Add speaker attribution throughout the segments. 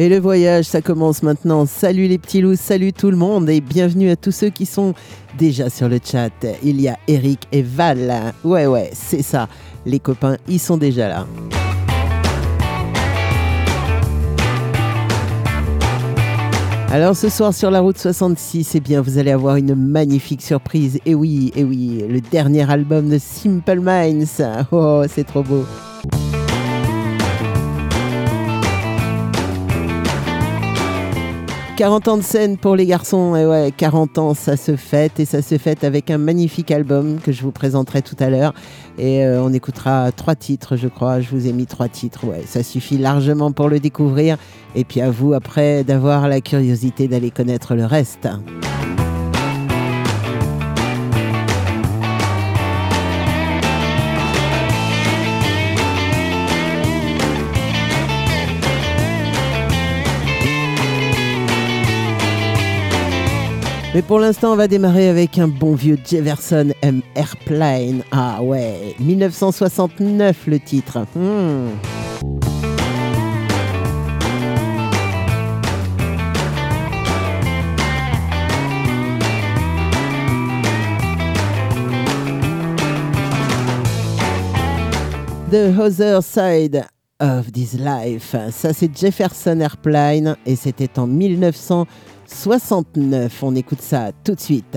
Speaker 1: Et le voyage, ça commence maintenant. Salut les petits loups, salut tout le monde et bienvenue à tous ceux qui sont déjà sur le chat. Il y a Eric et Val. Ouais, ouais, c'est ça. Les copains, ils sont déjà là. Alors ce soir sur la route 66, eh bien vous allez avoir une magnifique surprise. Et oui, et oui, le dernier album de Simple Minds. Oh, c'est trop beau. 40 ans de scène pour les garçons, ouais, 40 ans, ça se fête, et ça se fête avec un magnifique album que je vous présenterai tout à l'heure. Et euh, on écoutera trois titres, je crois. Je vous ai mis trois titres, ouais, ça suffit largement pour le découvrir. Et puis à vous, après, d'avoir la curiosité d'aller connaître le reste. Mais pour l'instant, on va démarrer avec un bon vieux Jefferson M Airplane. Ah ouais, 1969 le titre. Hmm. The Other Side of This Life. Ça, c'est Jefferson Airplane et c'était en 1969. 69. On écoute ça tout de suite.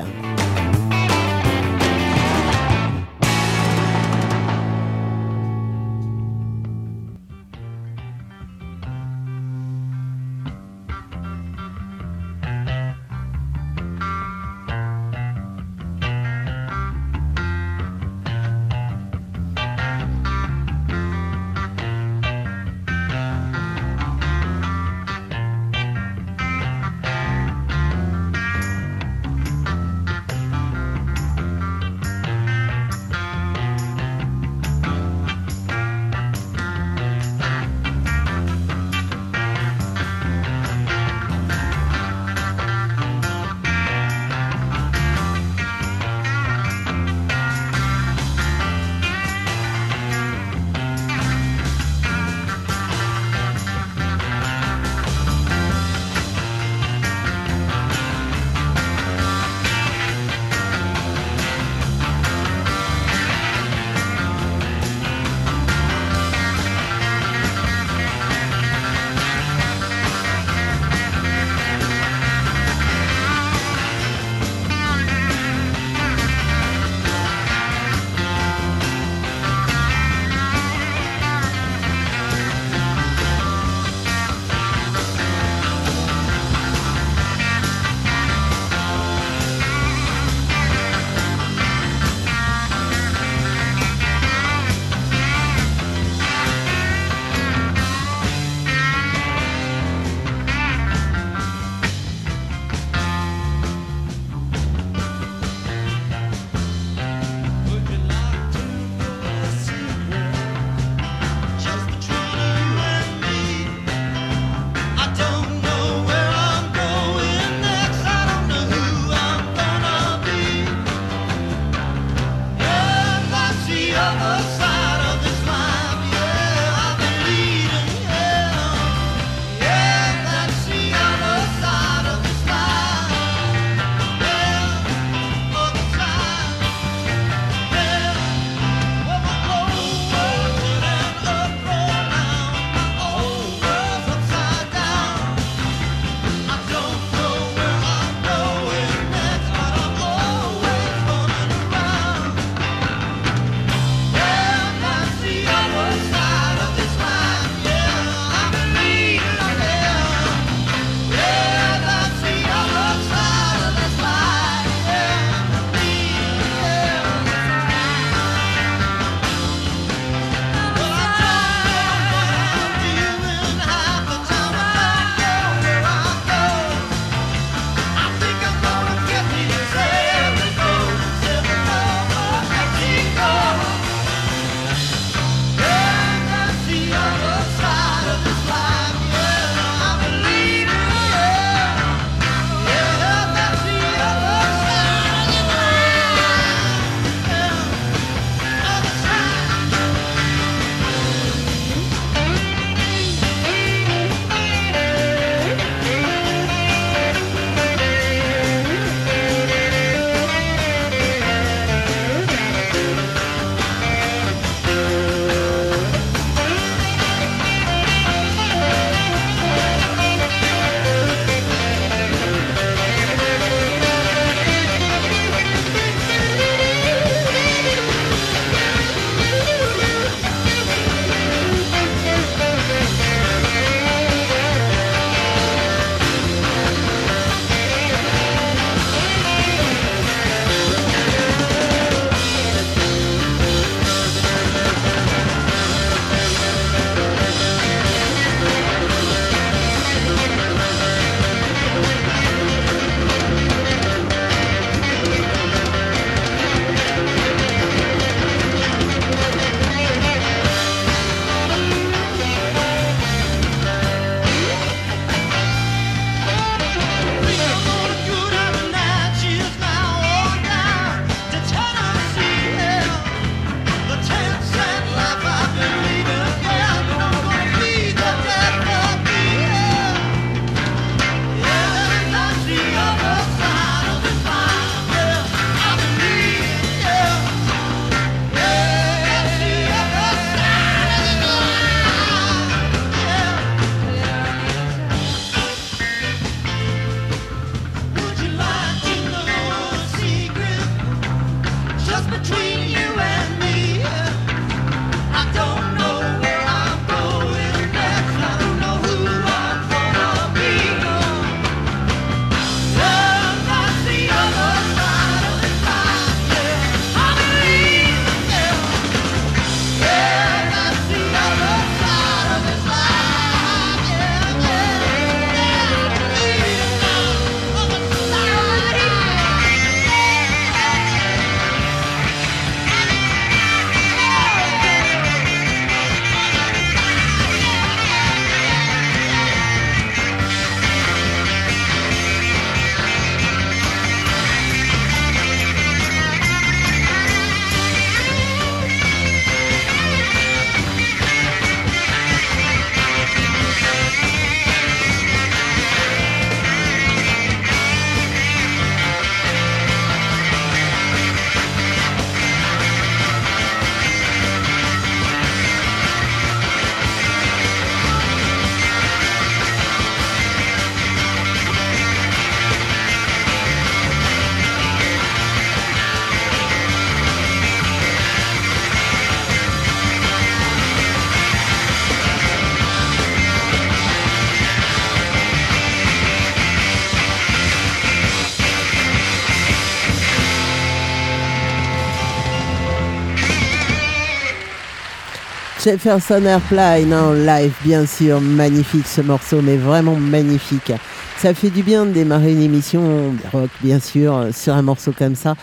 Speaker 1: Jefferson Airplane en live, bien sûr, magnifique ce morceau, mais vraiment magnifique. Ça fait du bien de démarrer une émission rock, bien sûr, sur un morceau comme ça.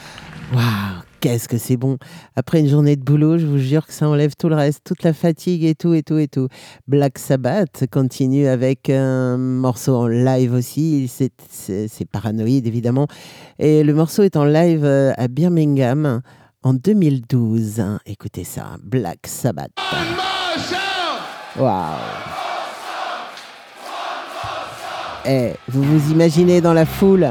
Speaker 1: Waouh, qu'est-ce que c'est bon. Après une journée de boulot, je vous jure que ça enlève tout le reste, toute la fatigue et tout, et tout, et tout. Black Sabbath continue avec un morceau en live aussi. C'est paranoïde, évidemment. Et le morceau est en live euh, à Birmingham en 2012. Écoutez ça, Black Sabbath. Waouh. Eh, vous vous imaginez dans la foule?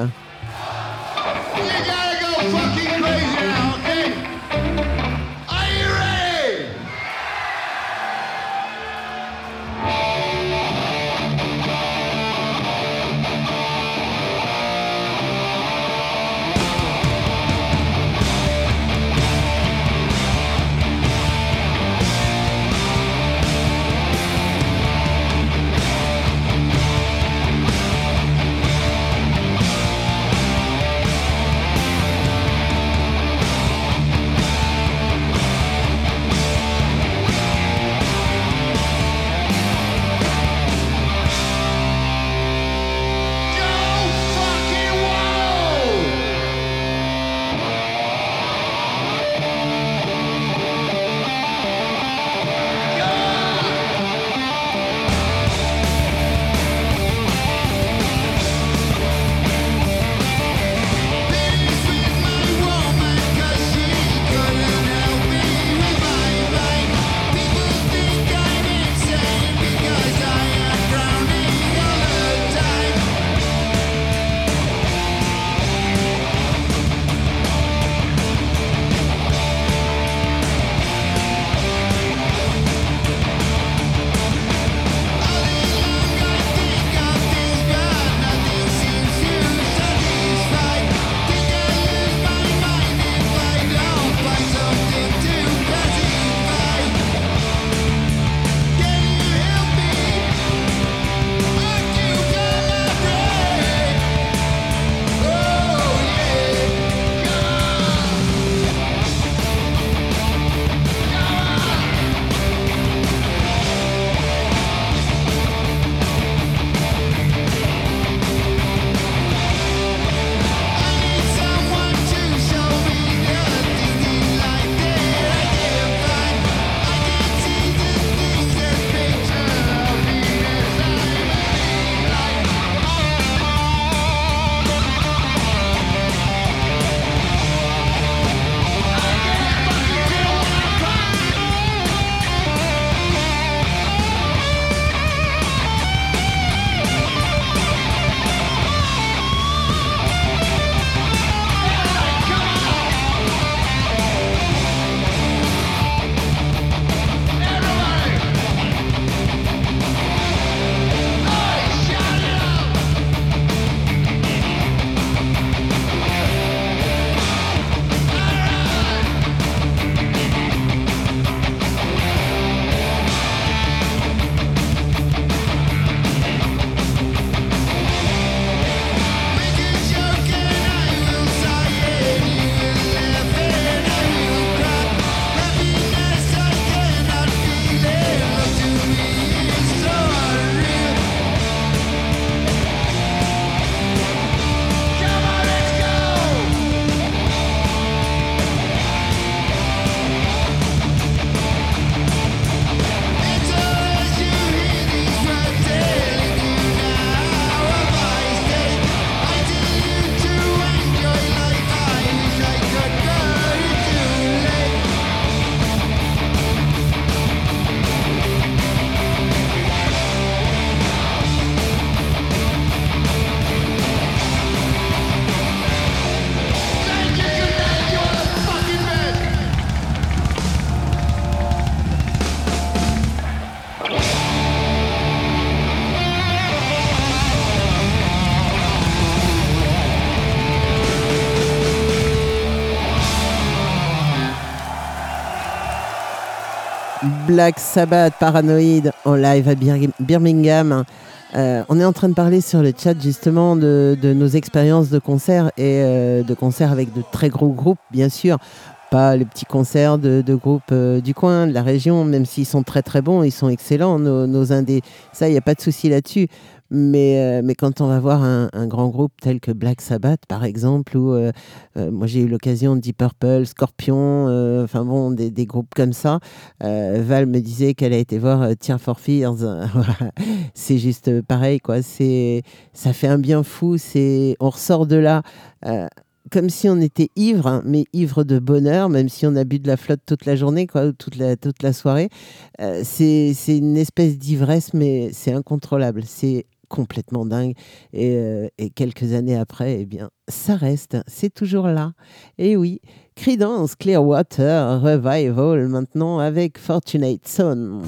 Speaker 1: Sabbath Paranoid en live à Birmingham. Euh, on est en train de parler sur le chat justement de, nos expériences de concert et euh, de concert avec de très gros groupes, bien sûr.
Speaker 2: pas les petits concerts de, de groupes euh, du coin, de la région, même s'ils sont très très bons, ils sont excellents, nos, nos indés. Ça, il n'y a pas de souci là-dessus. Mais, euh, mais quand on va voir un, grand groupe tel que Black Sabbath, par exemple, ou euh, euh, moi j'ai eu l'occasion de Deep Purple, Scorpion, enfin bon, des, des groupes comme ça, Val me disait qu'elle a été voir Tear for Fears. C'est juste pareil, quoi. Ça fait un bien fou. On ressort de là. comme si on était ivre, hein, mais ivre de bonheur, même si on a bu de la flotte toute la journée, quoi, ou toute la, toute la soirée. Euh, c'est une espèce d'ivresse, mais c'est incontrôlable. C'est complètement dingue. Et, euh, et quelques années après, eh bien, ça reste. C'est toujours là. Et oui, Creedence Clearwater Revival maintenant avec Fortunate Son.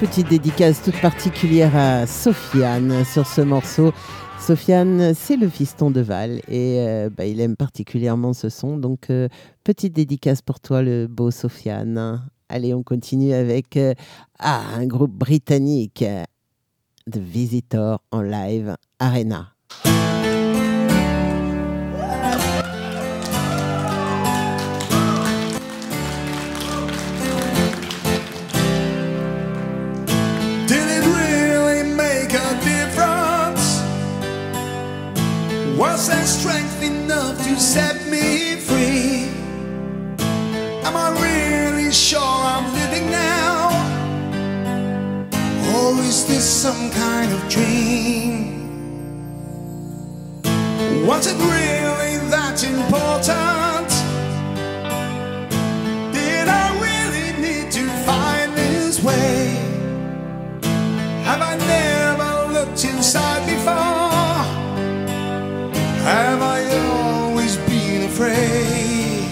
Speaker 2: Petite dédicace toute particulière à Sofiane sur ce morceau. Sofiane, c'est le fiston de Val et euh, bah, il aime particulièrement ce son. Donc, euh, petite dédicace pour toi, le beau Sofiane. Allez, on continue avec euh, ah, un groupe britannique, The Visitor en live, Arena.
Speaker 3: Was there strength enough to set me free? Am I really sure I'm living now? Or is this some kind of dream? Was it really that important? Did I really need to find this way? Have I never looked inside? Have I always been afraid?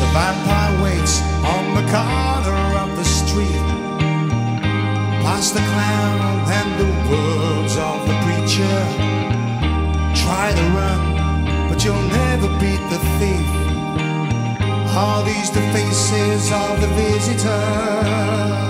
Speaker 3: The vampire waits on the corner of the street. Past the clown and the words of the preacher. Try to run, but you'll never beat the thief. Are these the faces of the visitor?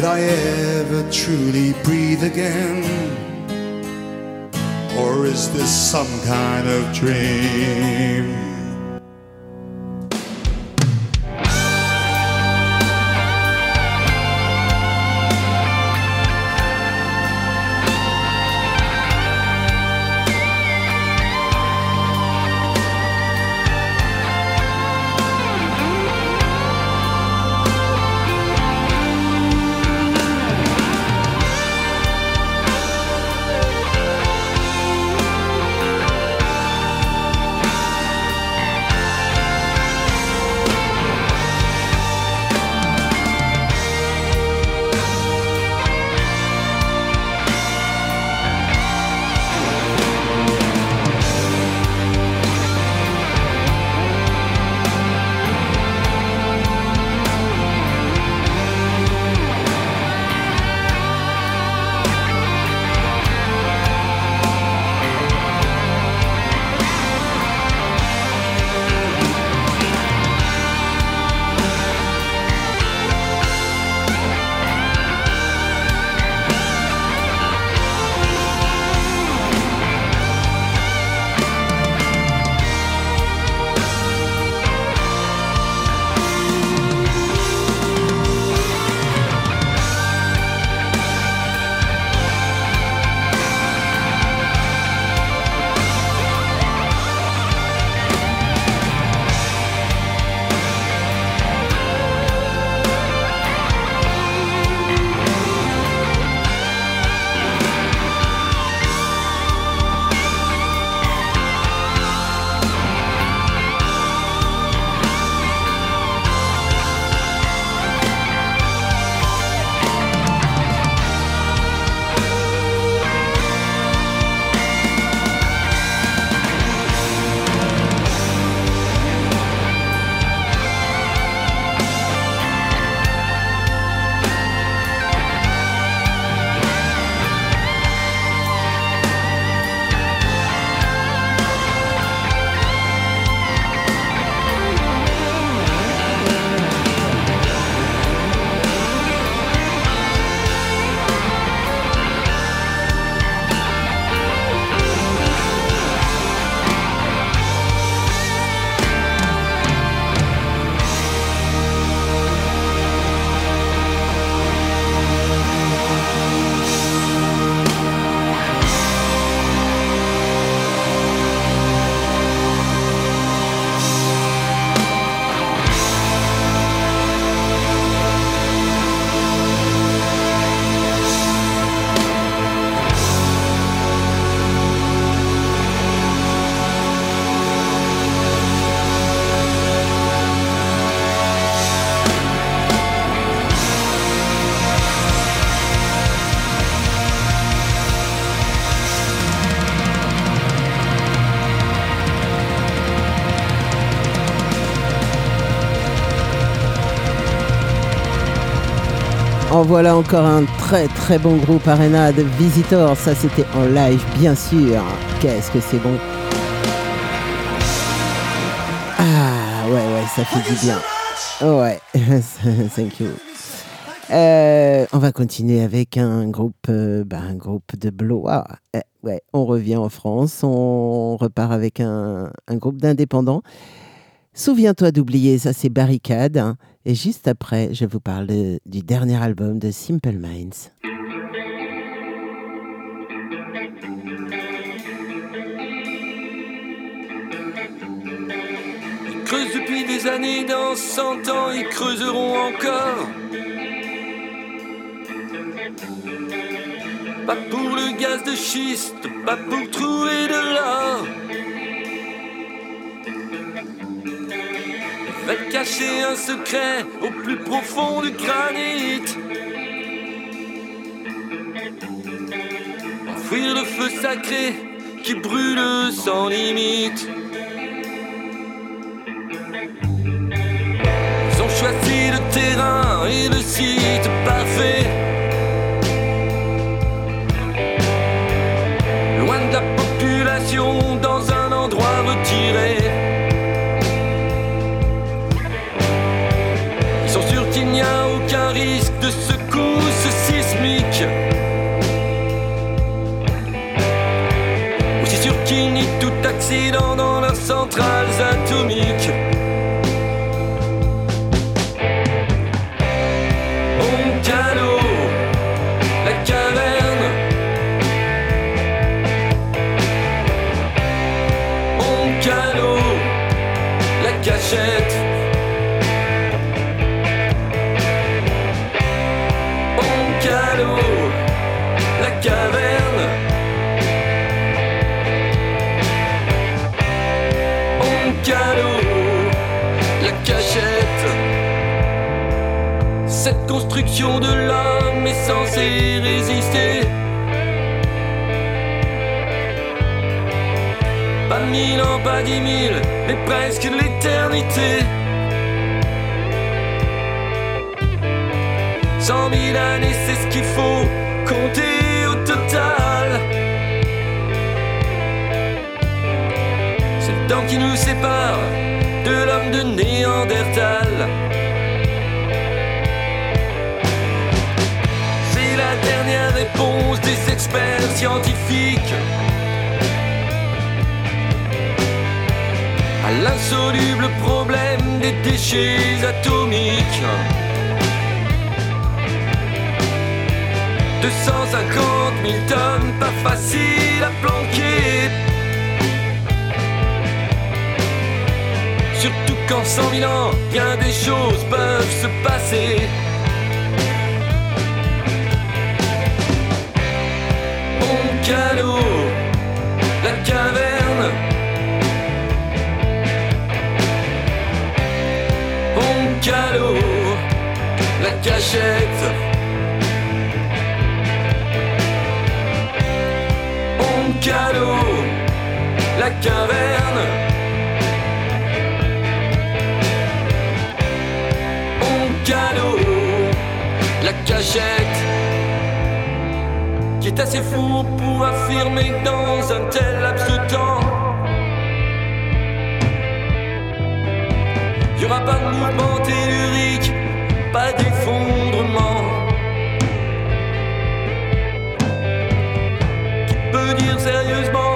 Speaker 4: Did I ever truly breathe again? Or is this some kind of dream?
Speaker 1: Voilà encore un très très bon groupe Arena de Visitors. Ça c'était en live bien sûr. Qu'est-ce que c'est bon. Ah ouais ouais ça fait du bien. Ouais, thank you. Euh, on va continuer avec un groupe, euh, bah, un groupe de Blois. Eh, ouais, on revient en France, on repart avec un groupe d'indépendants. Souviens-toi d'oublier, ça c'est Barricade. hein. Et juste après, je vous parle du dernier album de Simple Minds.
Speaker 5: Ils creusent depuis des années, dans 100 ans, ils creuseront encore. Pas pour le gaz de schiste, pas pour trouver de l'or. Veulent cacher un secret au plus profond du granit. Enfouir le feu sacré qui brûle sans limite. Ils ont choisi le terrain et le site parfait. Loin de la population, dans risque de secousse sismique. Aussi sûr qu'il n'y tout accident dans leurs centrales atomiques. Cette construction de l'homme est censée résister. Pas mille ans, pas dix mille, mais presque l'éternité. Cent mille années, c'est ce qu'il faut compter au total. C'est le temps qui nous sépare de l'homme de Néandertal. Dernière réponse des experts scientifiques à l'insoluble problème des déchets atomiques. 250 000 tonnes, pas facile à planquer. Surtout qu'en 100 000 ans, bien des choses peuvent se passer. Oncalo, la caverne. Oncalo, la cachette. Oncalo, la caverne. Oncalo, la cachette. Qui est assez fou pour affirmer dans un tel laps de temps. Y aura pas de mouvement tellurique, pas d'effondrement. Qui peut dire sérieusement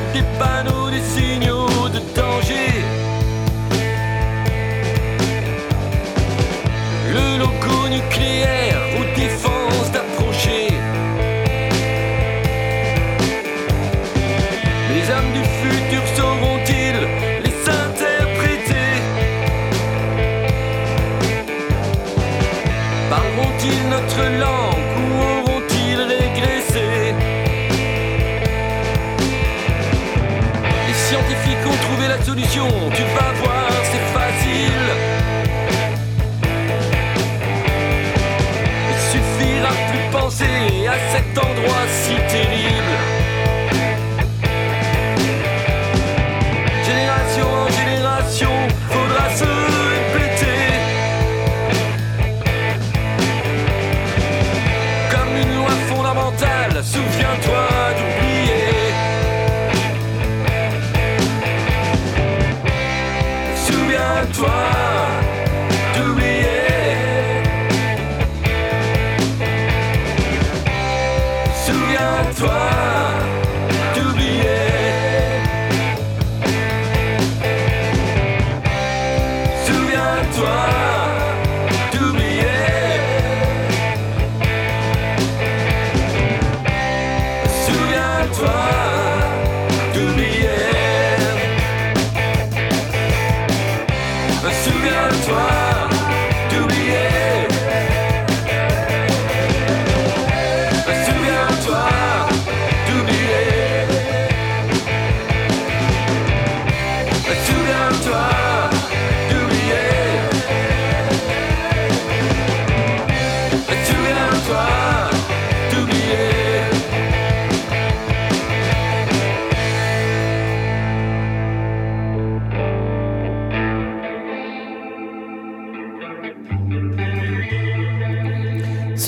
Speaker 5: suffit de mettre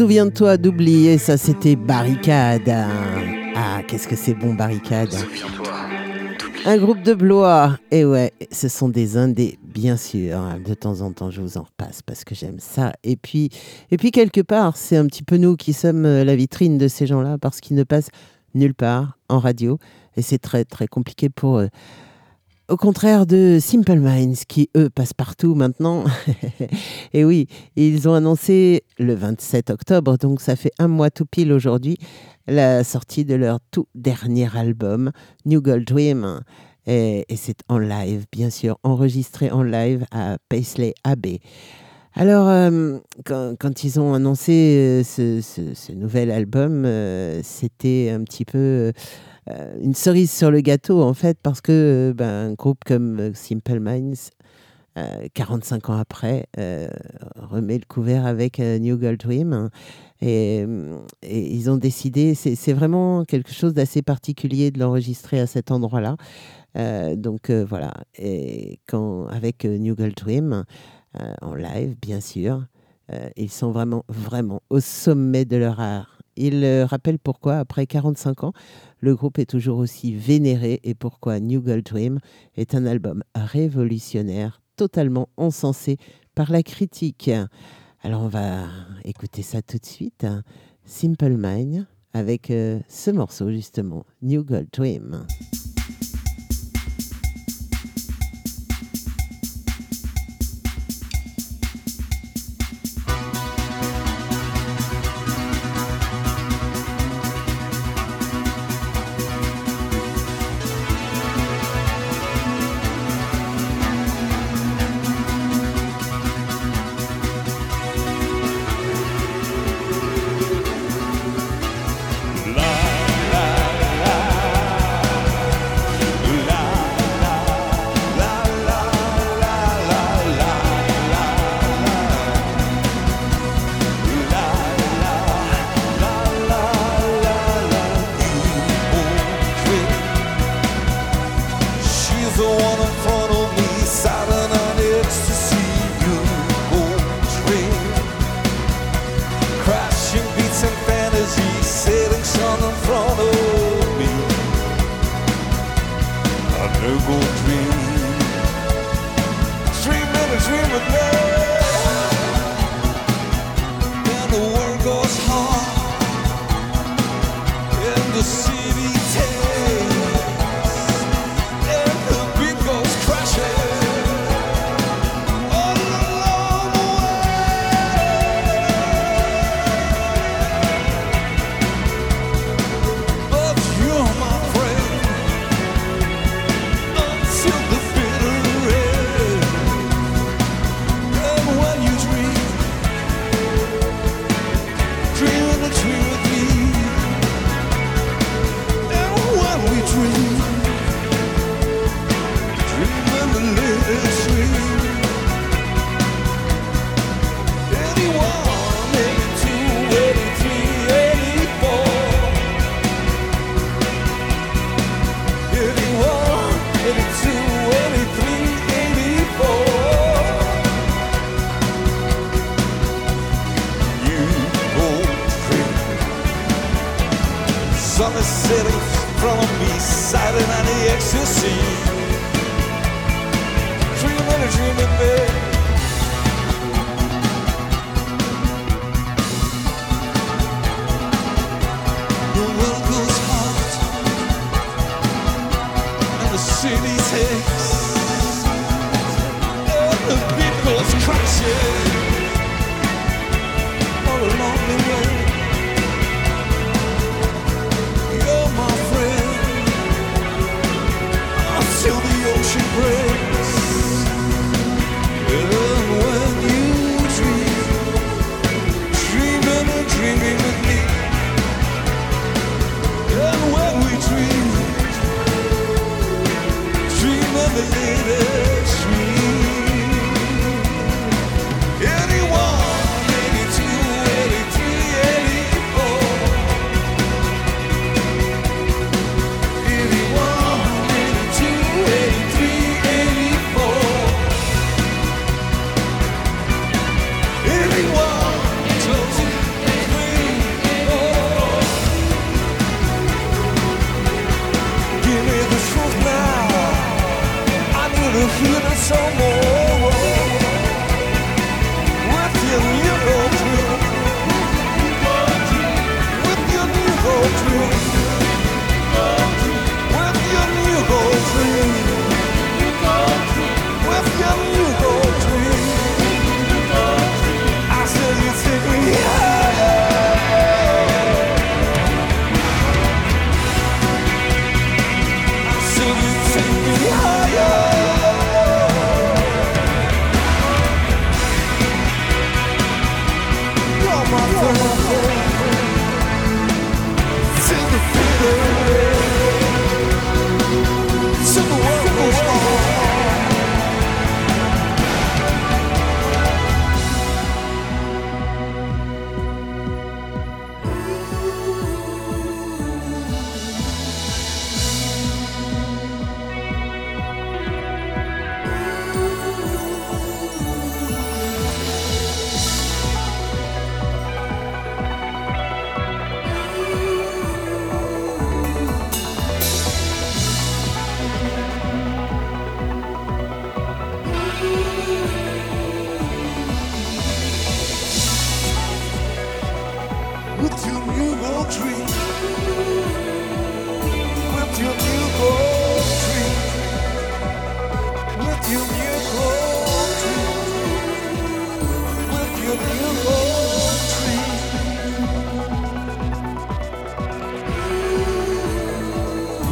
Speaker 5: Souviens-toi d'oublier,
Speaker 1: ça c'était Barricade. Ah, qu'est-ce que c'est bon, Barricade. Un groupe de Blois. Et ouais, ce sont des indés, bien sûr. De temps en temps, je vous en repasse parce que j'aime ça. Et puis, et puis quelque part, c'est un petit peu nous qui sommes euh, la vitrine de ces gens-là parce qu'ils ne passent nulle part en radio. Et c'est très, très compliqué pour eux. Au contraire de Simple Minds, qui eux passent partout maintenant. et oui, ils ont annoncé le 27 octobre, donc ça fait un mois tout pile aujourd'hui, la sortie de leur tout dernier album, New Gold Dream. Et, c'est en live, bien sûr, enregistré en live à Paisley Abbey. Alors, euh, quand, ils ont annoncé euh, ce, nouvel album, euh, c'était un petit peu une cerise sur le gâteau, en fait, parce que euh, ben, un groupe comme euh, Simple Minds, euh, 45 ans après, euh, remet le couvert avec euh, New Gold Dream. Et, euh, ils ont décidé, c'est vraiment quelque chose d'assez particulier de l'enregistrer à cet endroit-là. Euh, donc euh, voilà, et quand, avec euh, New Gold Dream, euh, en live, bien sûr, euh, ils sont vraiment, vraiment au sommet de leur art. Ils euh, rappellent pourquoi, après 45 ans, le groupe est toujours aussi vénéré et pourquoi New Gold Dream est un album révolutionnaire, totalement encensé par la critique. Alors on va écouter ça tout de suite. hein. Simple Mind avec euh, ce morceau justement,
Speaker 4: New Gold Dream.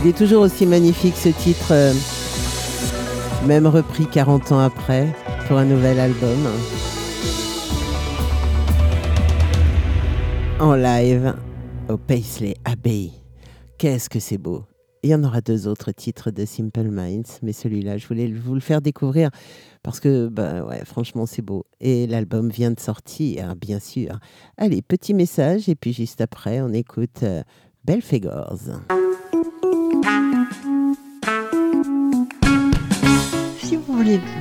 Speaker 1: Il est toujours aussi magnifique ce titre, euh, même repris 40 ans après pour un nouvel album. En live au Paisley Abbey. Qu'est-ce que c'est beau! Il y en aura deux autres titres de Simple Minds, mais celui-là, je voulais vous le faire découvrir parce que, bah ouais, franchement, c'est beau. Et l'album vient de sortir, bien sûr. Allez, petit message, et puis juste après, on écoute euh, Belfegors.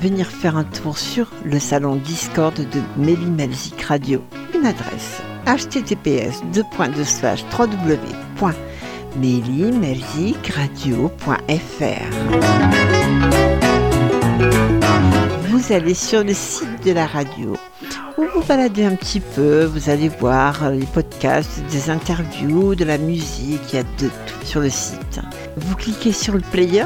Speaker 6: Venir faire un tour sur le salon Discord de Melly Melzik Radio, une adresse https www.melimelsicradio.fr Vous allez sur le site de la radio où vous baladez un petit peu, vous allez voir euh, les podcasts, des interviews, de la musique, il y a de tout sur le site. Vous cliquez sur le player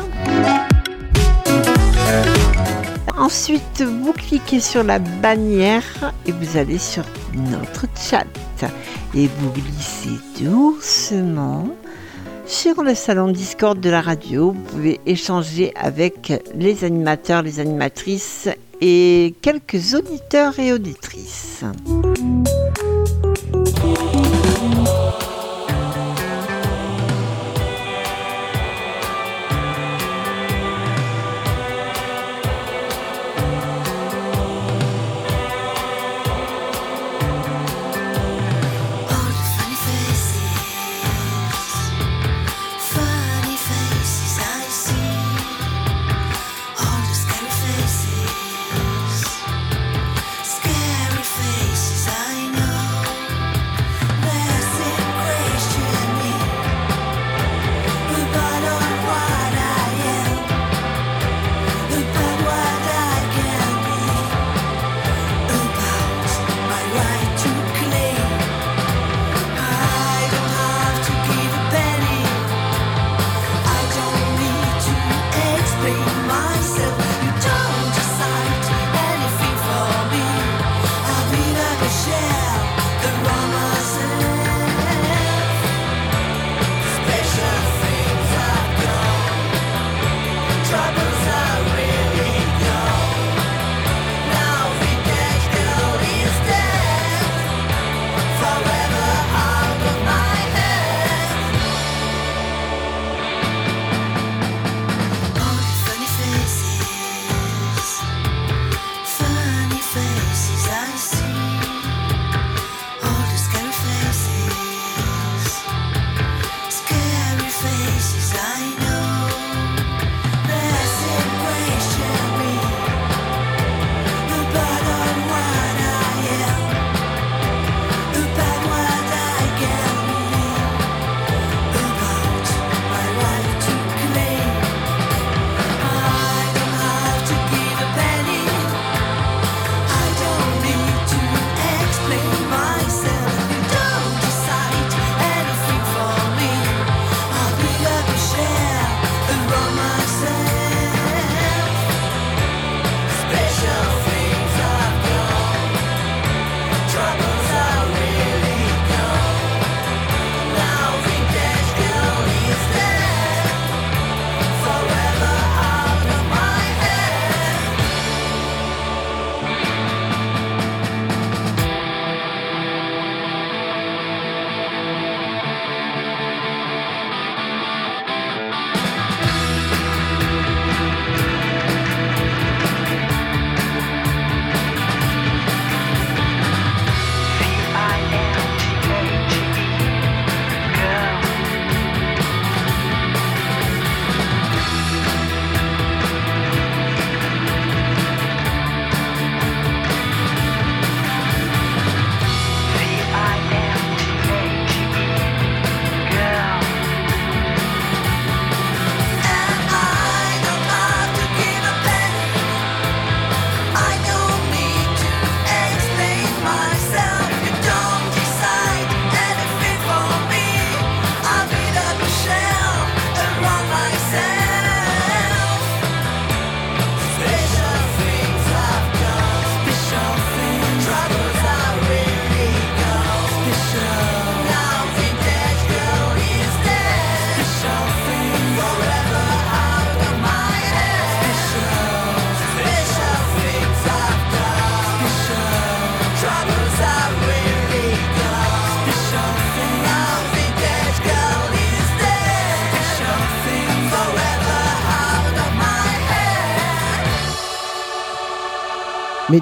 Speaker 6: Ensuite, vous cliquez sur la bannière et vous allez sur notre chat. Et vous glissez doucement sur le salon Discord de la radio. Vous pouvez échanger avec les animateurs, les animatrices et quelques auditeurs et auditrices.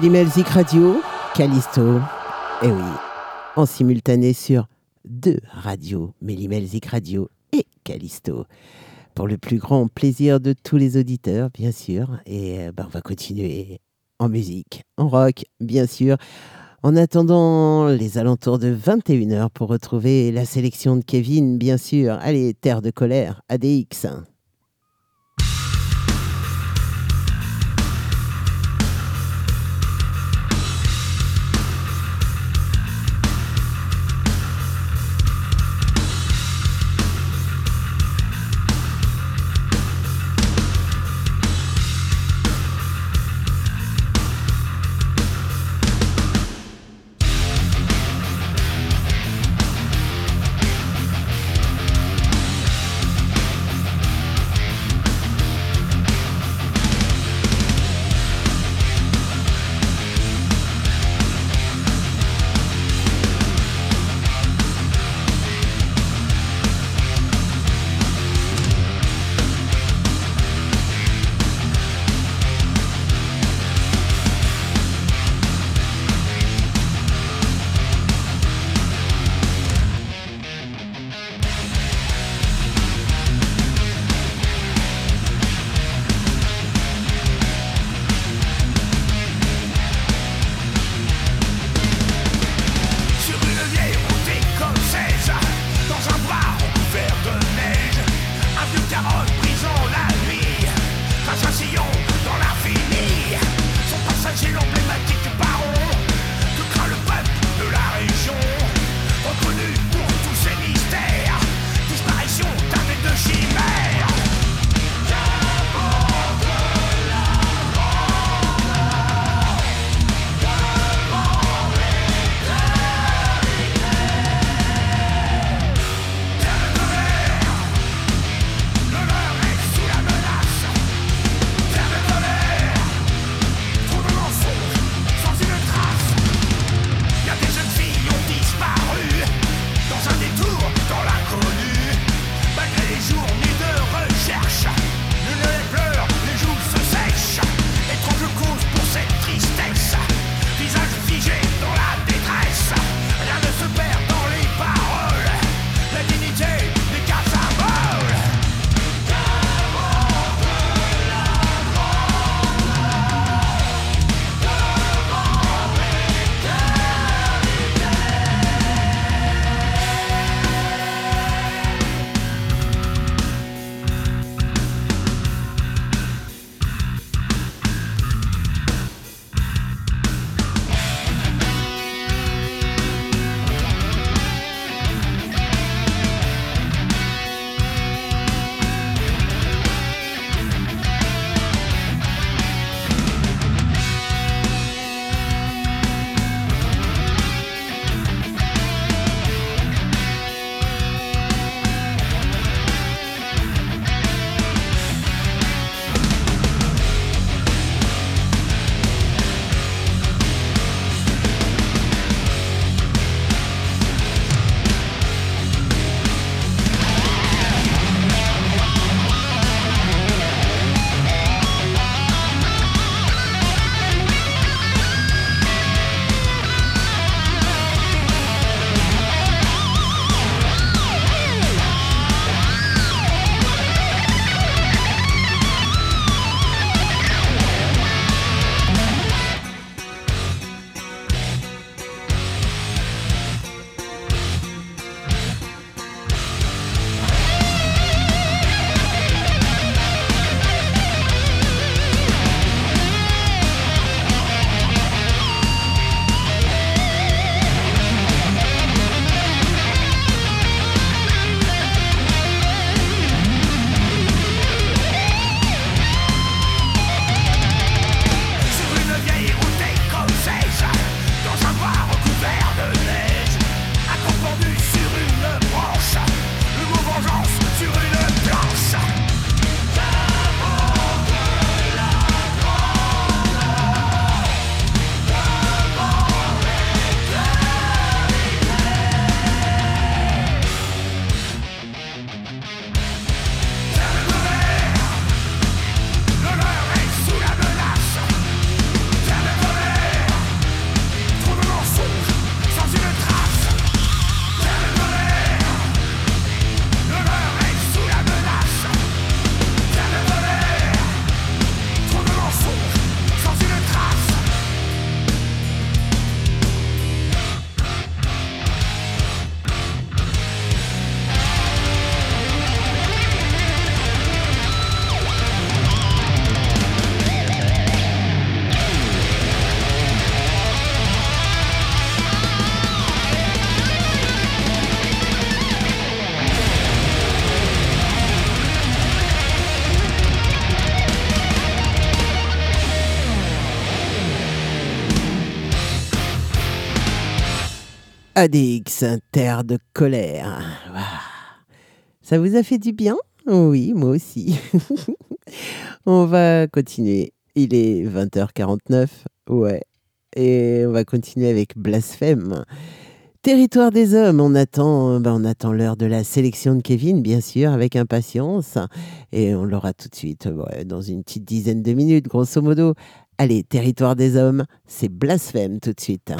Speaker 1: Mélimelzik Radio, Callisto, et oui, en simultané sur deux radios, Mélimelzik Radio et Callisto. Pour le plus grand plaisir de tous les auditeurs, bien sûr. Et euh, ben, on va continuer en musique, en rock, bien sûr. En attendant les alentours de 21h pour retrouver la sélection de Kevin, bien sûr. Allez, Terre de colère, ADX.
Speaker 7: ADX, terre de colère. Ça vous a fait du bien? Oui, moi aussi. on va continuer. Il est 20h49. Ouais. Et on va continuer avec Blasphème. Territoire des hommes, on attend, ben, attend l'heure de la sélection de Kevin, bien sûr, avec impatience. Et on l'aura tout de suite, dans une petite dizaine de minutes, grosso modo. Allez, Territoire des hommes, c'est Blasphème tout de suite.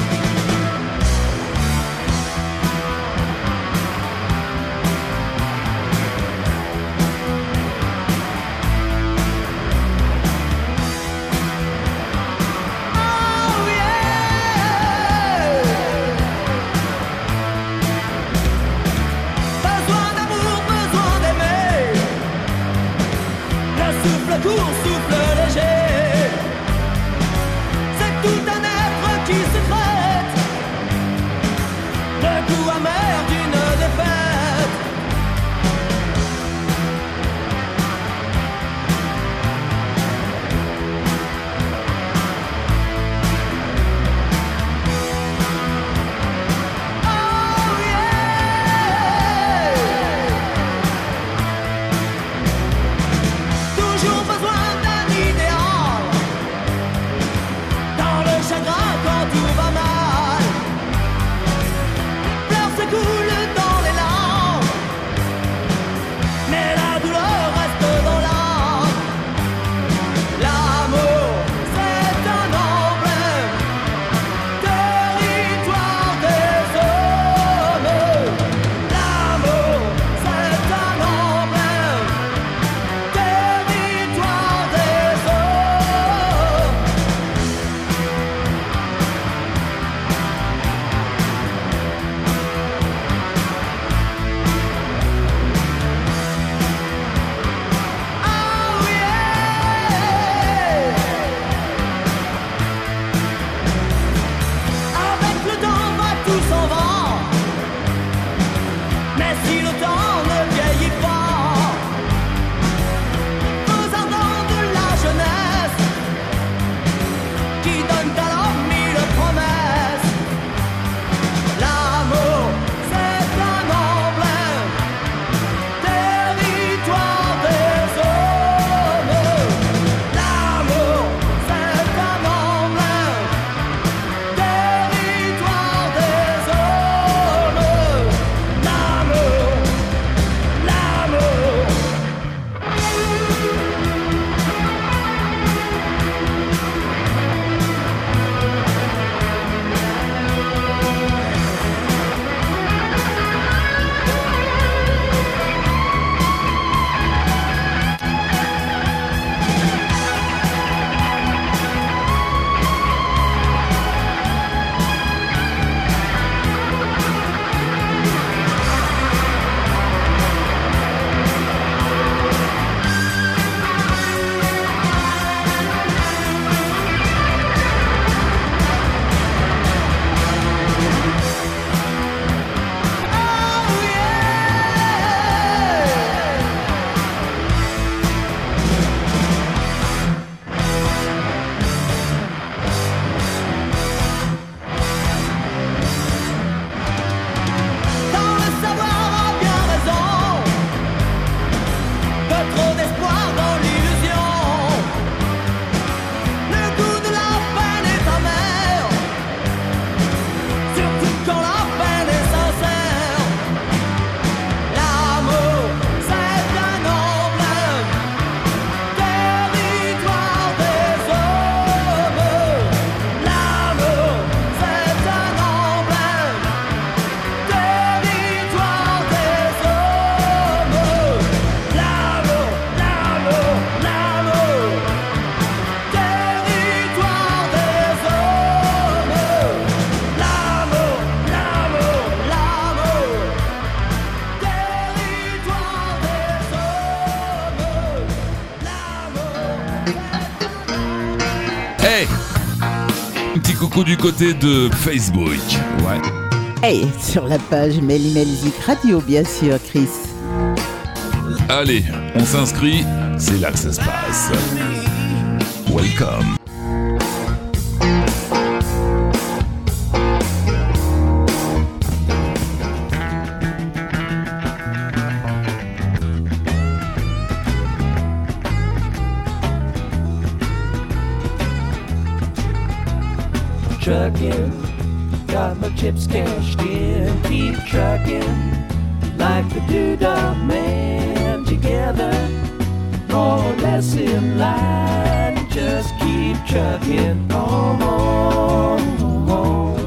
Speaker 8: Coucou du côté de Facebook. Ouais.
Speaker 7: Hey, sur la page Melly Melzik Radio, bien sûr, Chris.
Speaker 8: Allez, on s'inscrit, c'est là que ça se passe. Welcome.
Speaker 9: Chips cashed in, keep trucking. Like the doodah man together, more or less in line. Just keep trucking on. on, on.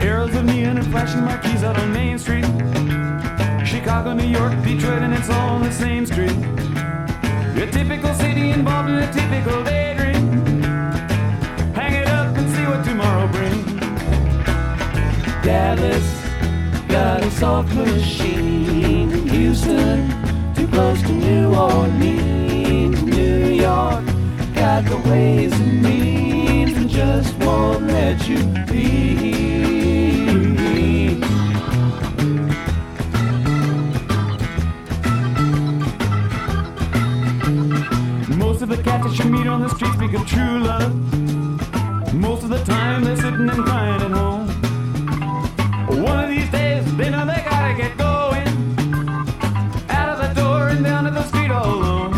Speaker 10: Arrows of neon and flashing marquees out on Main Street. Chicago, New York, Detroit, and it's all on the same street. A typical involved in a typical daydream. Hang it up and see what tomorrow brings.
Speaker 9: Dallas got a soft machine. Houston, too close to New Orleans. New York got the ways and means and just won't let you be.
Speaker 10: That you meet on the street speak of true love. Most of the time they're sitting and crying at home. One of these days they know they gotta get going. Out of the door and down to the street all alone.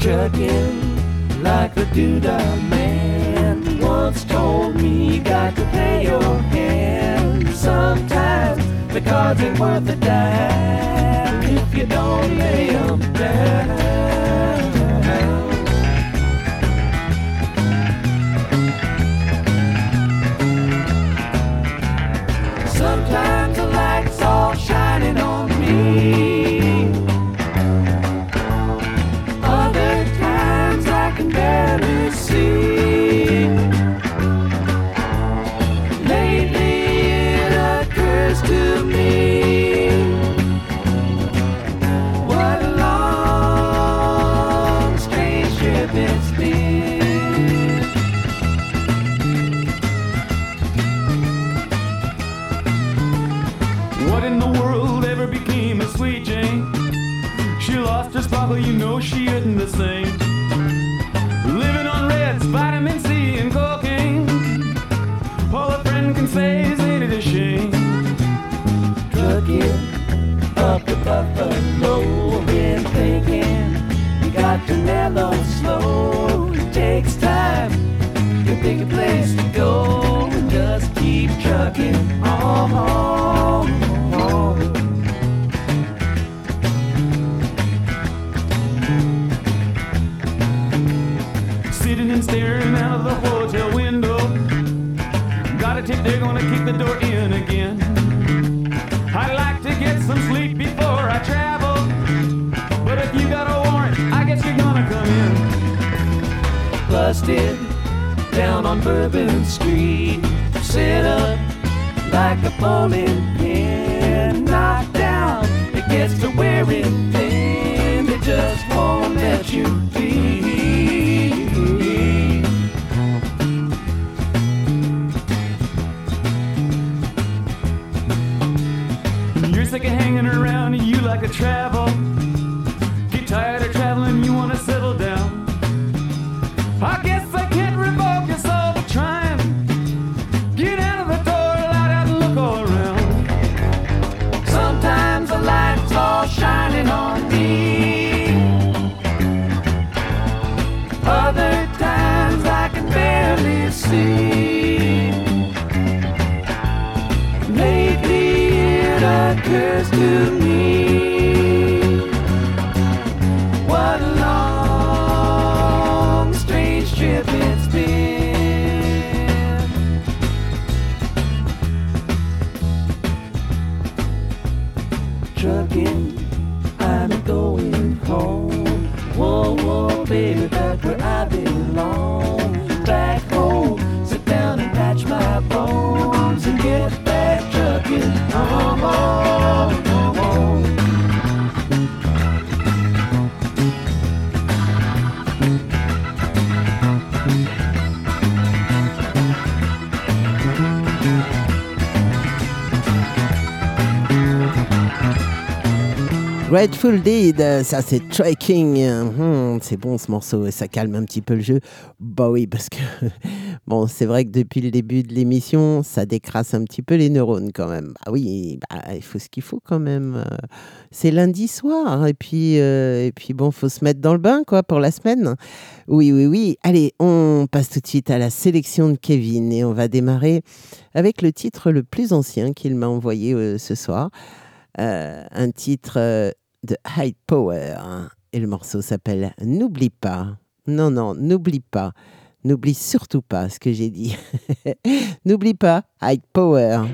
Speaker 9: Trucking like the doodah man once told me you got to pay your hand. Sometimes the cards ain't worth a dime if you don't lay 'em down. Can
Speaker 10: say is it a shame?
Speaker 9: Trucking up the buffalo, been thinking you got to mellow slow. It takes time to pick a place to go and just keep trucking on.
Speaker 10: The door in again. I'd like to get some sleep before I travel. But if you got a warrant, I guess you're gonna come in.
Speaker 9: busted down on Bourbon Street. Sit up like a bowling pin, knocked down. It gets to wearing thin. They just won't let you be.
Speaker 10: Travel.
Speaker 11: Grateful Dead, ça c'est Trekking. Hum, c'est bon ce morceau et ça calme un petit peu le jeu. Bah oui, parce que bon, c'est vrai que depuis le début de l'émission, ça décrasse un petit peu les neurones quand même. Bah oui, bah, il faut ce qu'il faut quand même. euh, C'est lundi soir et puis euh, et puis bon, faut se mettre dans le bain quoi pour la semaine. Oui, oui, oui. Allez, on passe tout de suite à la sélection de Kevin et on va démarrer avec le titre le plus ancien qu'il m'a envoyé euh, ce soir. Euh, un titre de High Power. Et le morceau s'appelle N'oublie pas. Non, non, n'oublie pas. N'oublie surtout pas ce que j'ai dit. n'oublie pas High Power.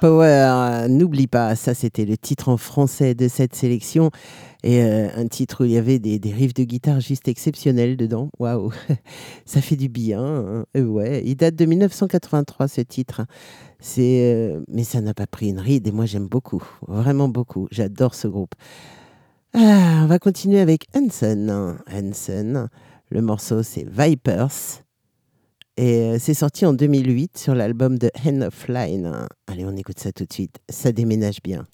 Speaker 11: Power, n'oublie pas, ça c'était le titre en français de cette sélection. Et euh, un titre où il y avait des, des riffs de guitare juste exceptionnels dedans. Waouh, ça fait du bien. hein. Euh, ouais, il date de 1983 ce titre. C'est, euh, mais ça n'a pas pris une ride et moi j'aime beaucoup, vraiment beaucoup. J'adore ce groupe. Ah, on va continuer avec Hanson. Hanson, le morceau c'est Vipers. Et euh, c'est sorti en 2008 sur l'album de Hand of Line. Allez, on écoute ça tout de suite. Ça déménage bien.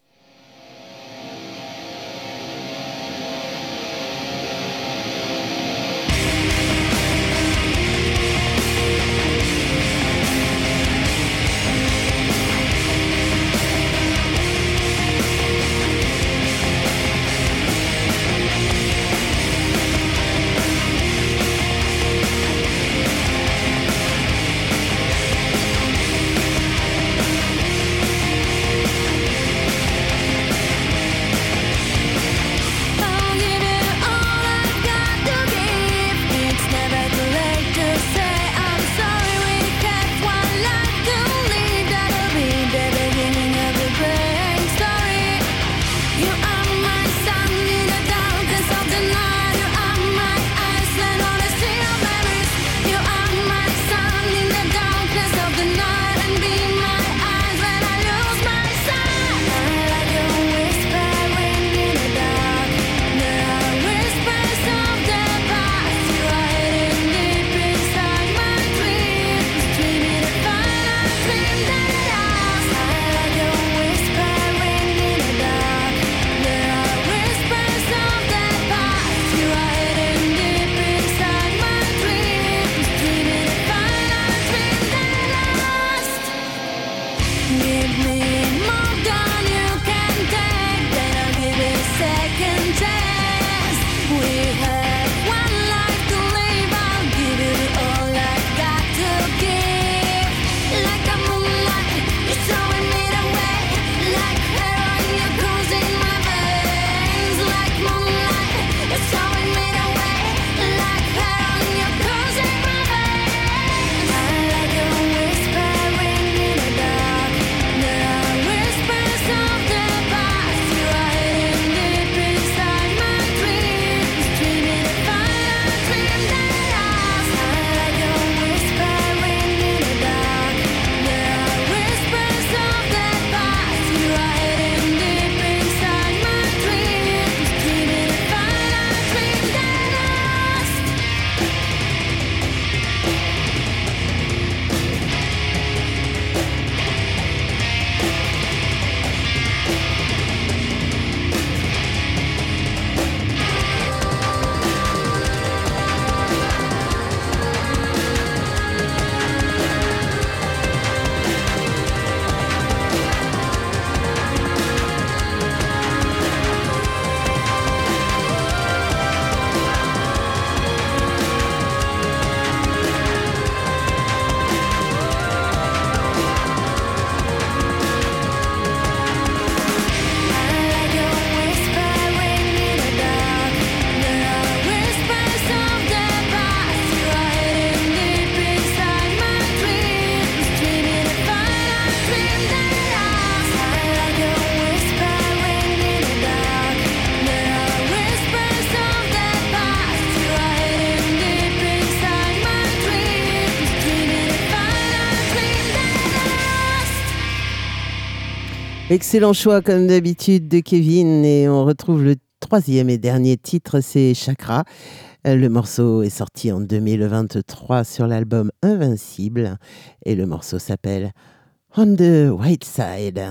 Speaker 12: Excellent choix comme d'habitude de Kevin et on retrouve le troisième et dernier titre, c'est Chakra. Euh, Le morceau est sorti en 2023 sur l'album Invincible et le morceau s'appelle On the White Side.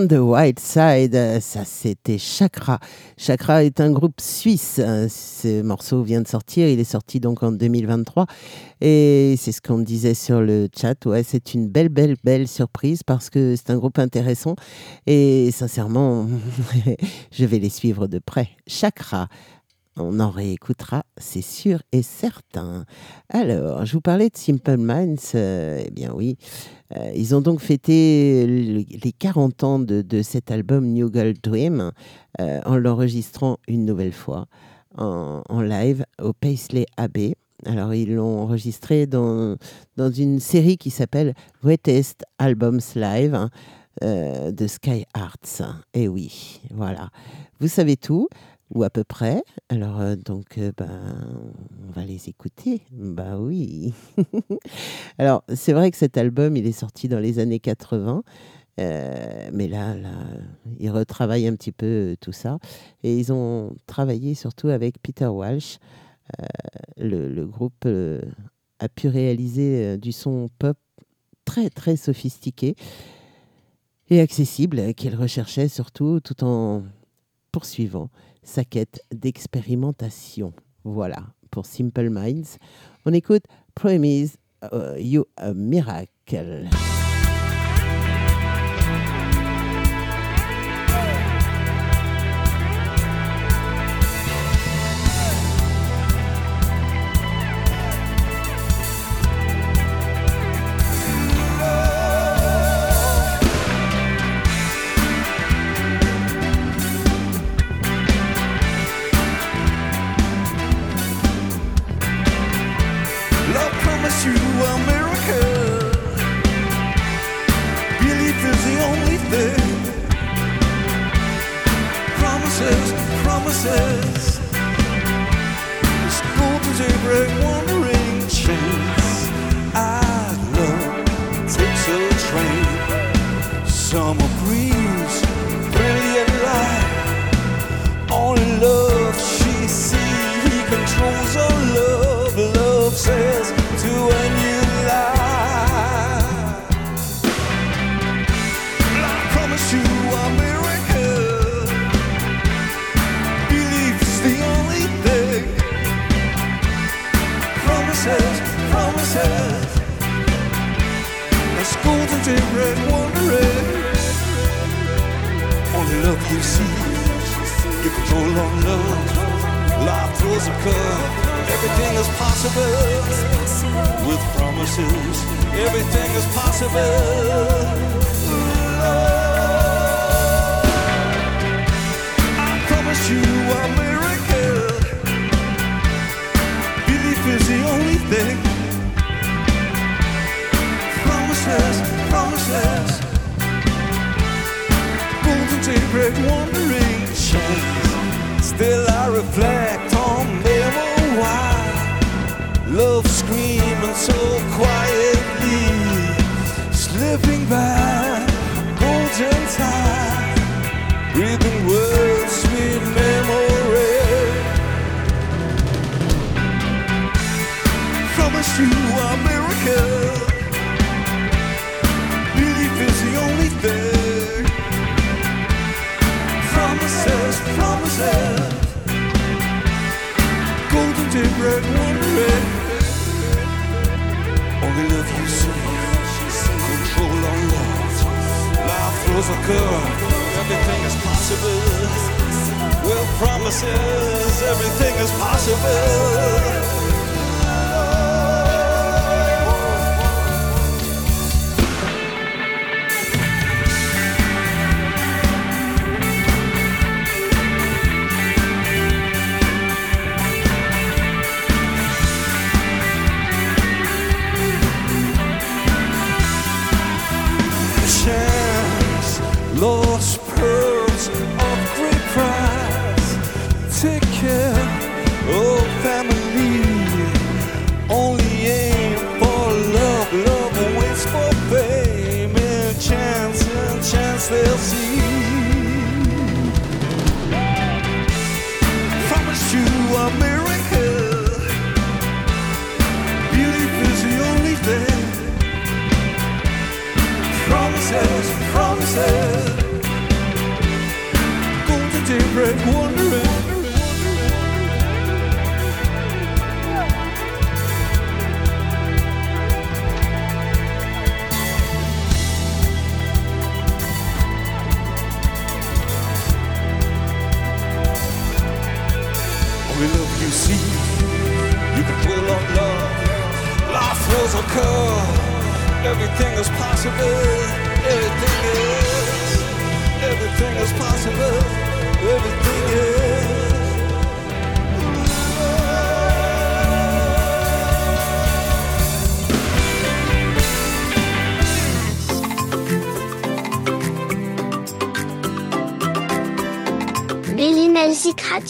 Speaker 1: On the
Speaker 12: White Side, ça c'était Chakra. Chakra est un groupe suisse. euh, Ce morceau vient de sortir, il est sorti donc en 2023. Et c'est ce qu'on disait sur le chat. Ouais, c'est une belle, belle, belle surprise parce que c'est un groupe intéressant. Et sincèrement, je vais les suivre de près. Chakra. On en réécoutera, c'est sûr et certain. Alors, je vous parlais de Simple Minds. euh, eh bien oui, euh, ils ont donc fêté le- les 40 ans de, cet album New Girl Dream euh, en l'enregistrant une nouvelle fois en, live au Paisley Abbey. Alors, ils l'ont enregistré dans, dans une série qui s'appelle Greatest Albums Live euh, de Sky Arts. Et oui, voilà. Vous savez tout ou à peu près. Alors, euh, donc, euh, ben, on va les écouter. Ben, oui. Alors, c'est vrai que cet album, il est sorti dans les années 80. Euh, mais là, là, ils retravaillent un petit peu tout ça. Et ils ont travaillé surtout avec Peter Walsh. Le, le, groupe
Speaker 4: a pu réaliser du son pop très, très sophistiqué et accessible qu'il recherchait surtout tout en poursuivant sa quête d'expérimentation. Voilà, pour Simple Minds, on écoute Promise euh, You a Miracle.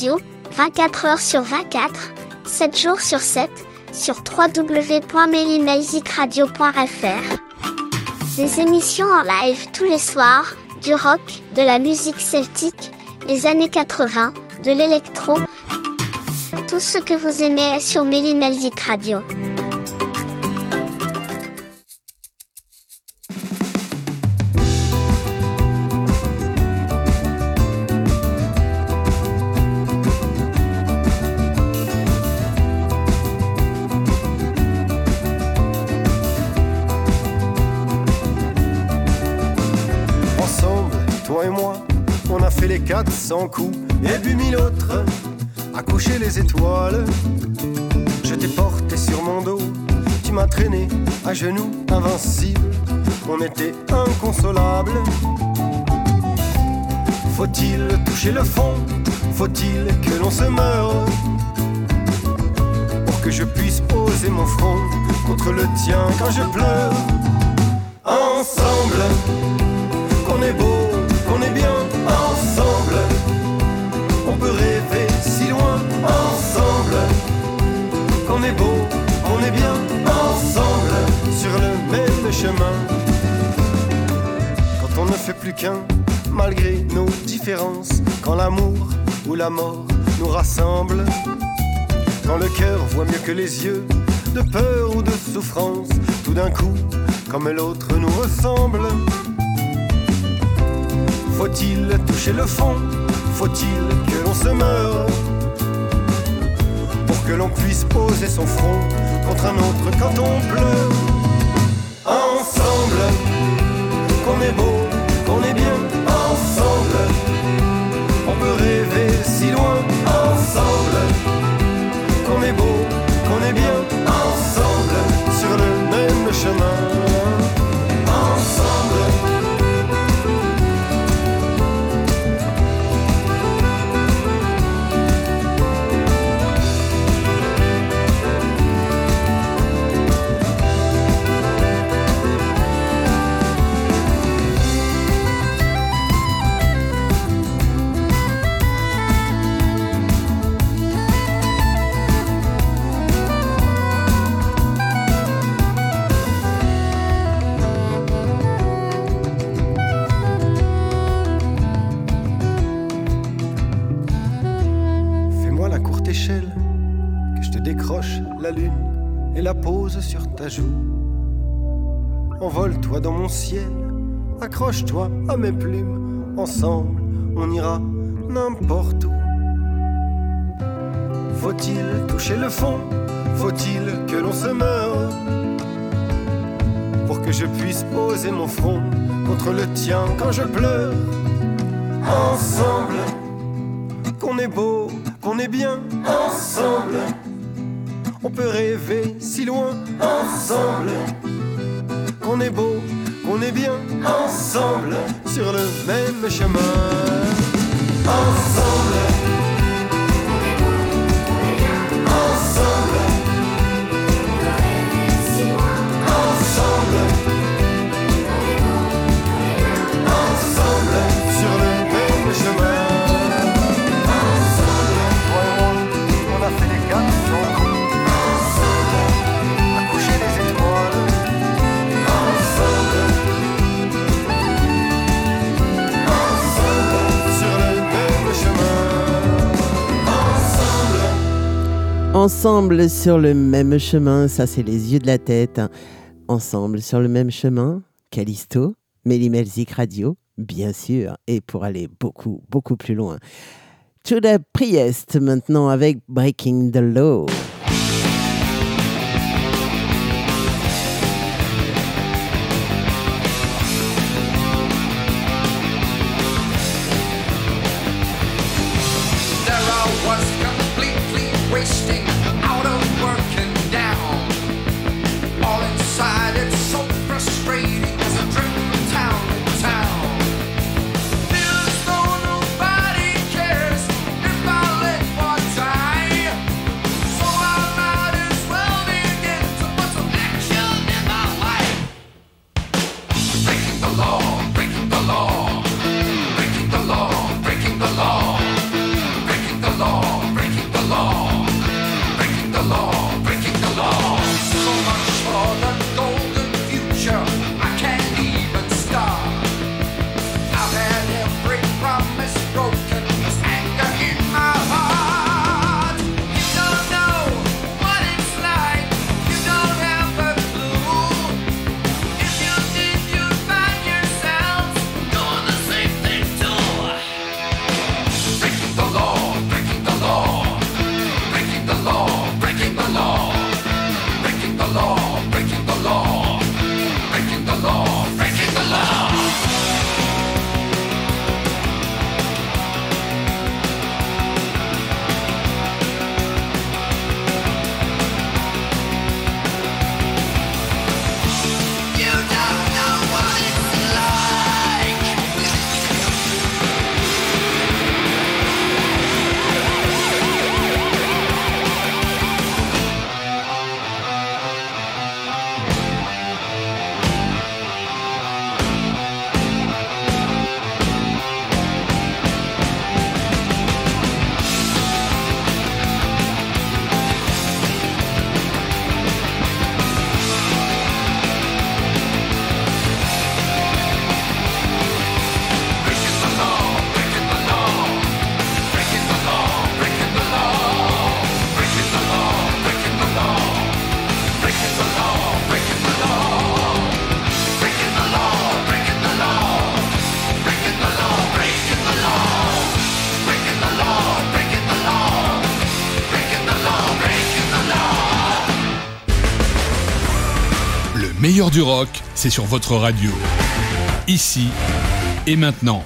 Speaker 13: 24 heures sur 24, 7 jours sur 7, sur www.melimagicradio.fr. Des émissions en live tous les soirs, du rock, de la musique celtique, les années 80, de l'électro. Tout ce que vous aimez sur Melly Magic Radio.
Speaker 14: Bu mille autres, à les étoiles. Je t'ai porté sur mon dos, tu m'as traîné à genoux, invincible. On était inconsolable. Faut-il toucher le fond? Faut-il que l'on se meure? Pour que je puisse poser mon front contre le tien quand je pleure. Ensemble, qu'on est beau, qu'on est bien, ensemble. On peut rêver si loin, ensemble. Qu'on est beau, qu'on est bien, ensemble. Sur le même chemin. Quand on ne fait plus qu'un, malgré nos différences. Quand l'amour ou la mort nous rassemble. Quand le cœur voit mieux que les yeux, de peur ou de souffrance, tout d'un coup, comme l'autre nous ressemble. Faut-il toucher le fond? Faut-il que l'on se meure? Pour que l'on puisse poser son front contre un autre quand on pleure Ensemble, qu'on est beau, qu'on est bien, ensemble. On peut rêver si loin, ensemble. Qu'on est beau, qu'on est bien, ensemble. Sur le même chemin, Envole-toi dans mon ciel, accroche-toi à mes plumes, ensemble on ira n'importe où. Faut-il toucher le fond? Faut-il que l'on se meure? Pour que je puisse poser mon front contre le tien quand je pleure. Ensemble. Qu'on est beau, qu'on est bien. Ensemble. On peut rêver si loin. Ensemble. Qu'on est beau, qu'on est bien ensemble sur le même chemin. Ensemble. Ensemble. Sur le même chemin,
Speaker 12: ça c'est les yeux de la tête. Ensemble sur le même chemin, Callisto, Mélimelzik Radio, bien sûr, et pour aller beaucoup, beaucoup plus loin. To the Priest maintenant avec Breaking the Law.
Speaker 3: Du rock, c'est sur votre radio. Ici et maintenant.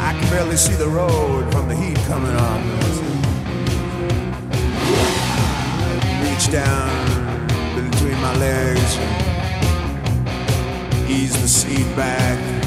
Speaker 15: I
Speaker 4: can barely see the road from the heat coming on. Reach down between my legs, ease the seat back.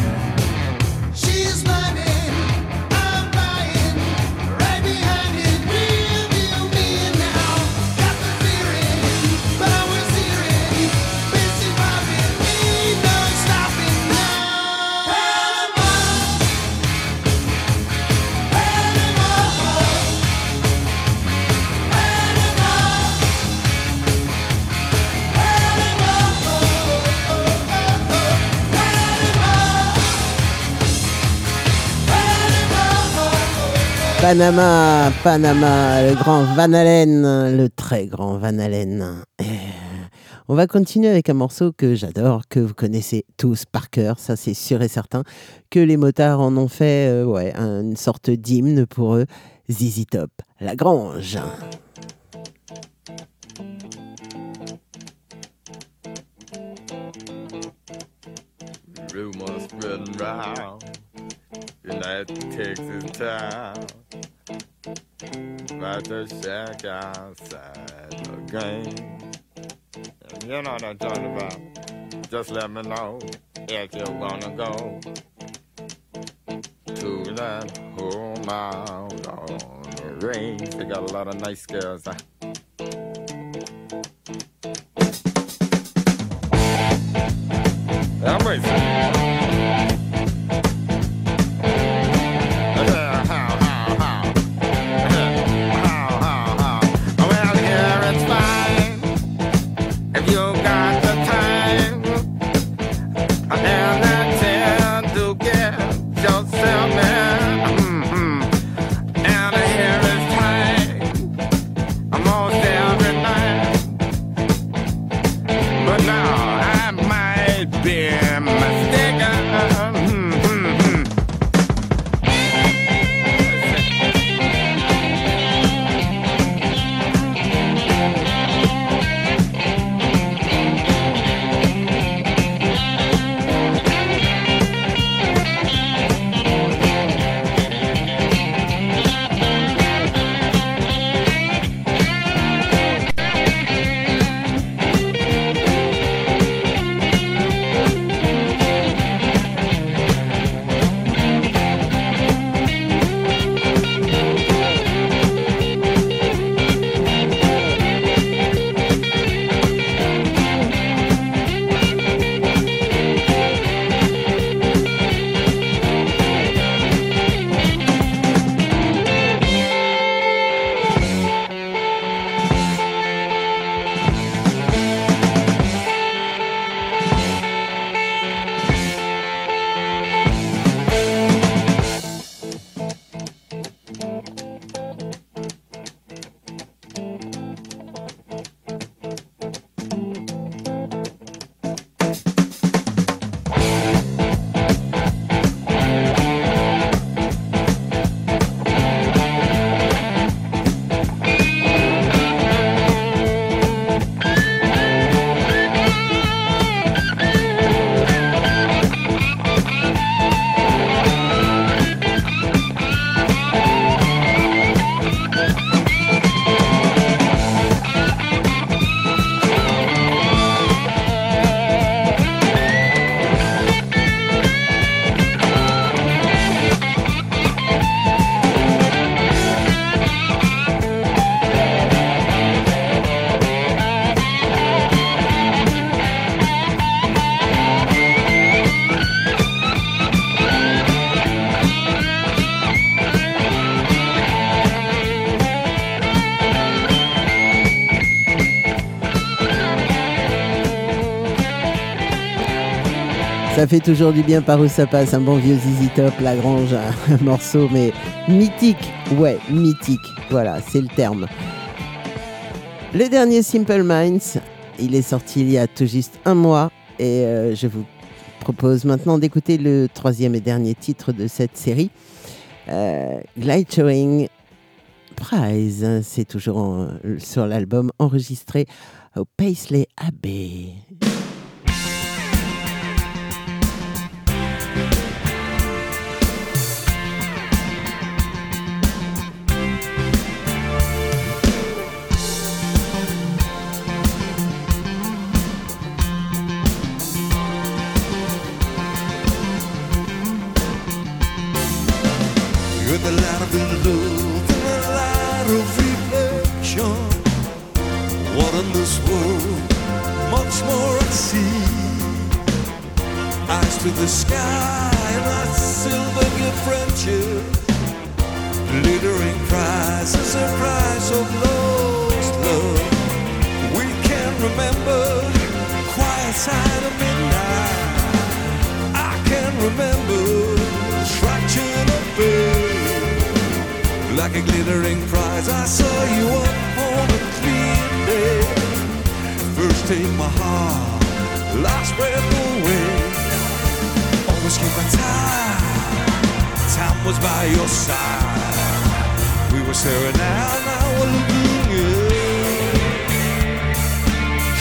Speaker 15: Panama,
Speaker 1: Panama, le grand Van Halen, le très grand Van Halen. Et On va continuer avec un morceau que j'adore, que vous connaissez tous par cœur, ça c'est sûr et certain, que les motards en ont fait euh, une sorte d'hymne pour eux, ZZ Top, La Grange.
Speaker 16: Round United Texas town about the shack outside the game. And you know what I'm talking about. Just let me know if you wanna go to that home out on the range. They got a lot of nice girls. Huh? I'm racing.
Speaker 1: Toujours du bien par où ça passe, un bon vieux ZZ Top, La Grange, un morceau, mais mythique, ouais, mythique, voilà, c'est le terme. Le dernier Simple Minds, il est sorti il y a tout juste un mois, et euh, je vous propose maintenant d'écouter le troisième et dernier titre de cette série, euh, Glide Showing Prize, c'est toujours en- sur l'album enregistré au Paisley Abbey.
Speaker 4: See. Eyes to the sky, and I silver gift friendship. Glittering prizes, a prize of lost love. We can remember quiet side of midnight. I can remember of faith. Like a glittering prize, I saw you up on a clear day. First take my heart, last breath away. Always keep my time, time was by your side. We were staring out, now we're looking in.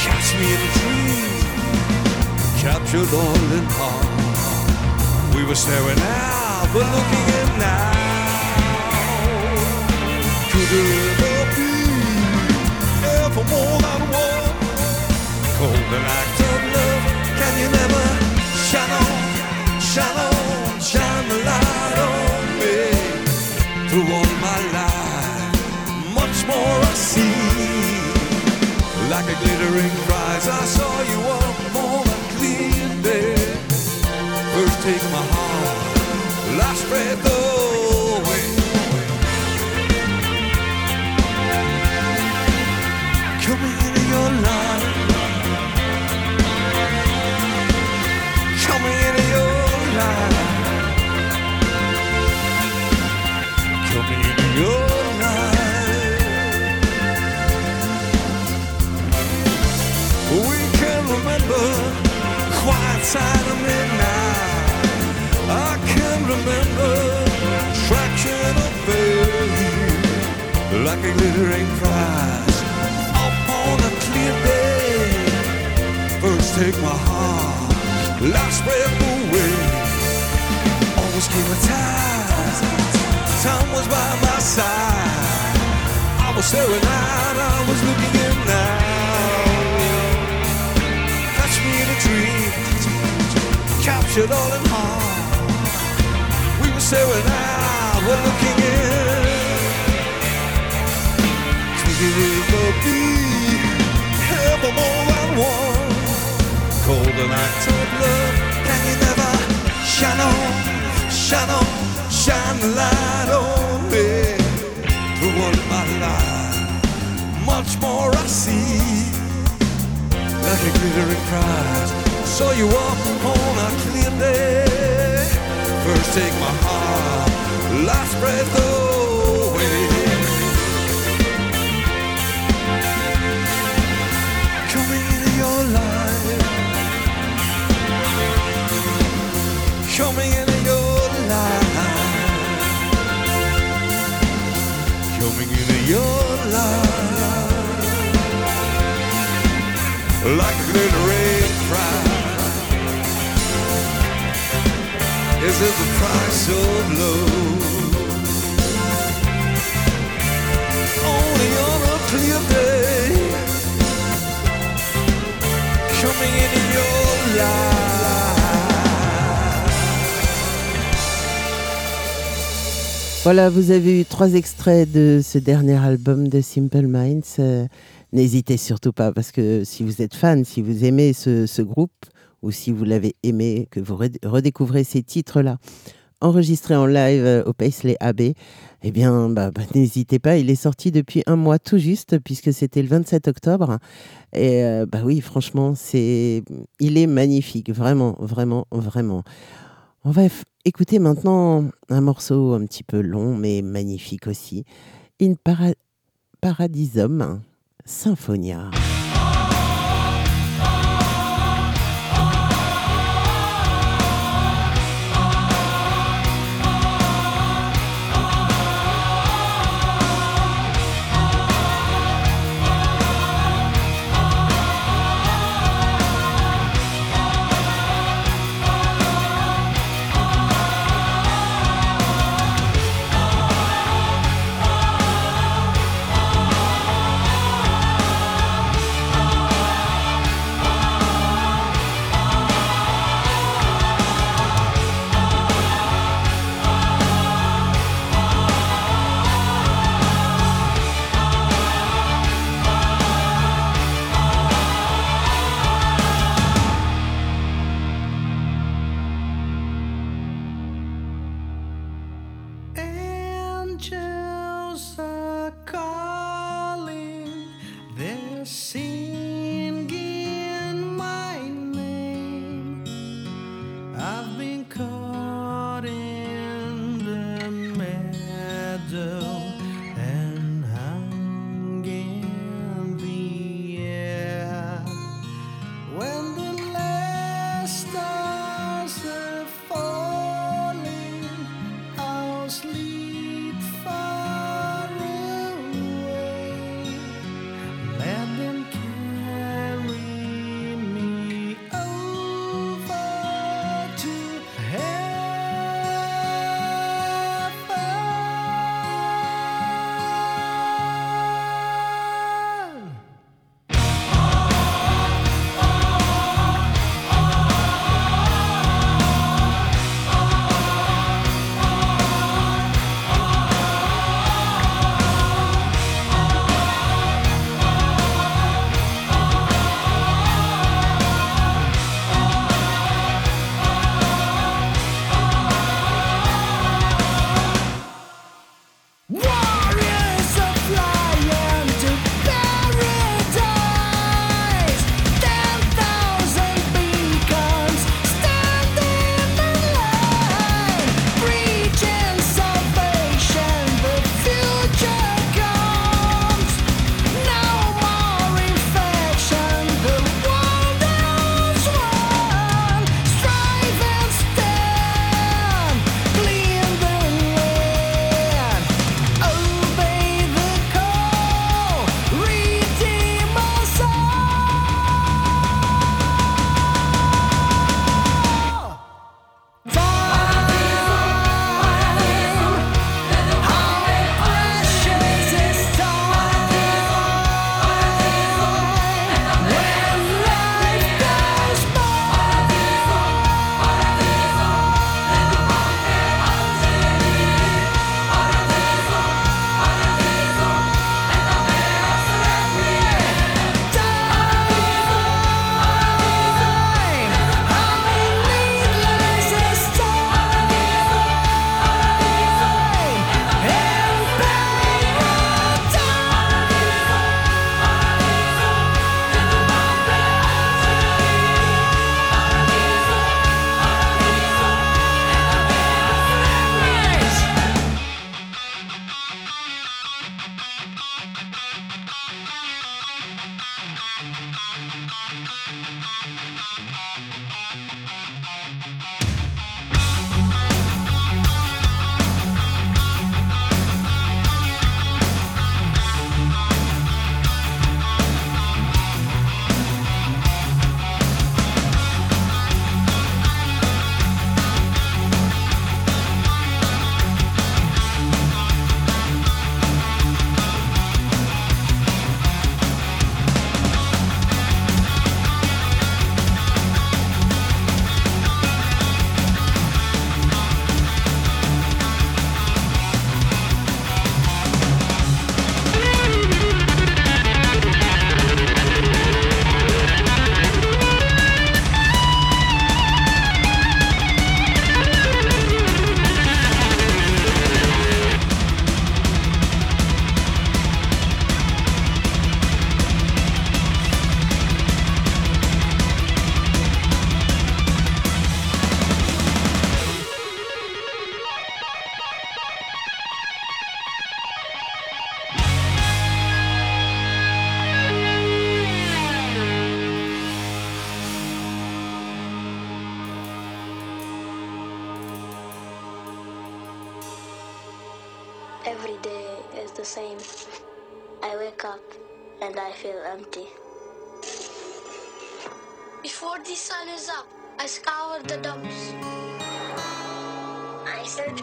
Speaker 4: Catch me in a dream, captured all in heart. We were staring out, but looking in now. Could there Love, can you never shine on, shine on, shine light on me? Through all my life, much more I see. Like a glittering prize, I saw you up on a clear day. First take my heart, last breath. Coming into your life. Side of midnight. I can remember traction of faith like a glittering prize upon a clear day. First take my heart, last breath away. Always keep my time. Time was by my side. I was staring out, I was looking in captured all in heart. We were staring out, we're looking in. It ever be ever more than one? Cold and love, can you never shine on, shine on, shine the light on me? Through all my life, much more I see like a glittering prize. Saw you up on a clear day. First take my heart, last breath away. Coming into your life. Coming into your life. Coming into your life. Like a glittering prize.
Speaker 1: Voilà, vous avez eu trois extraits de ce dernier album de Simple Minds. Euh, N'hésitez surtout pas, parce que si vous êtes fan, si vous aimez ce groupe, ou si vous l'avez aimé, que vous red- redécouvrez ces titres-là
Speaker 17: enregistré en live euh, au Paisley Abbey. Eh bien, bah, bah, n'hésitez pas, il est sorti depuis un mois tout juste, puisque c'était le 27 octobre. Et euh, bah oui, franchement, c'est, il est magnifique, vraiment, vraiment, vraiment. On va écouter maintenant un morceau un petit peu long, mais magnifique aussi. In Para- Paradisum Symphonia.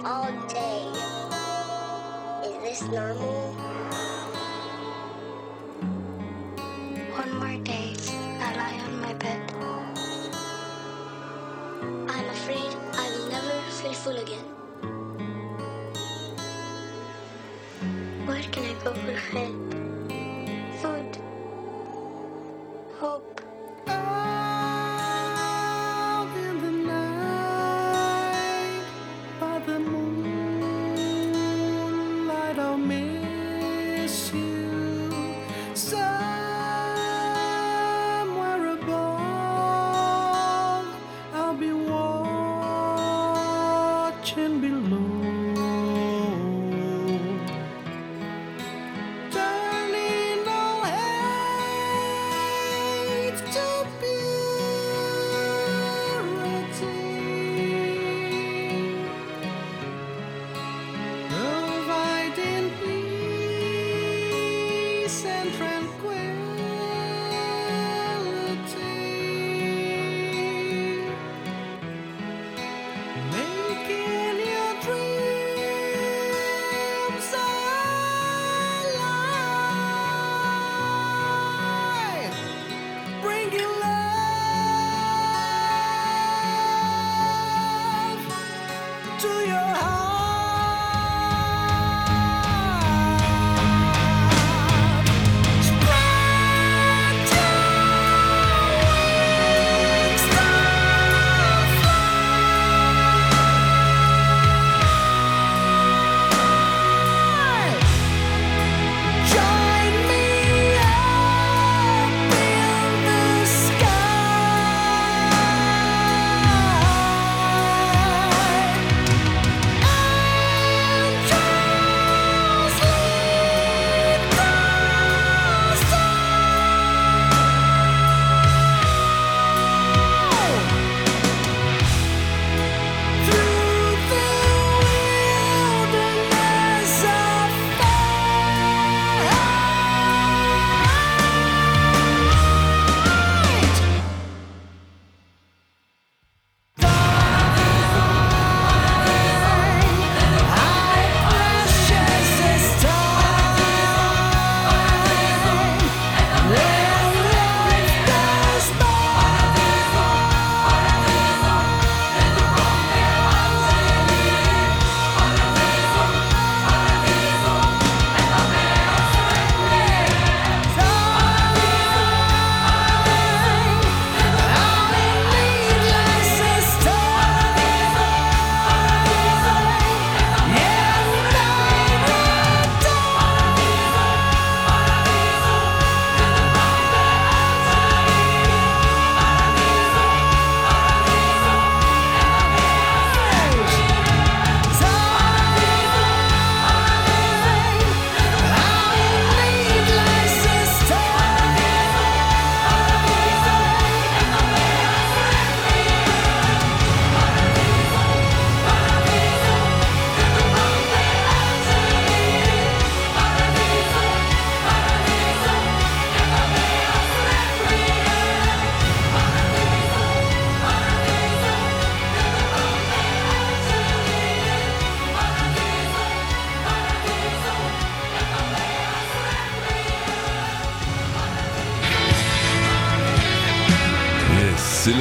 Speaker 17: All day. Is this normal? One more day, I lie on my bed. I'm afraid I will never feel full again. Where can I go for help?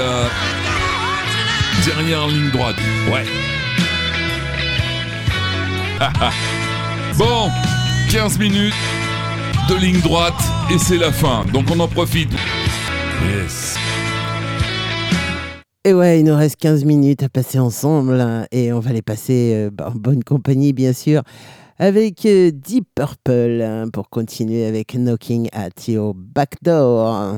Speaker 3: La dernière ligne droite. Ouais. bon, 15 minutes de ligne droite et c'est la fin. Donc on en profite. Yes.
Speaker 1: Et ouais, il nous reste 15 minutes à passer ensemble et on va les passer euh, en bonne compagnie, bien sûr, avec euh, Deep Purple hein, pour continuer avec Knocking at Your Back Door.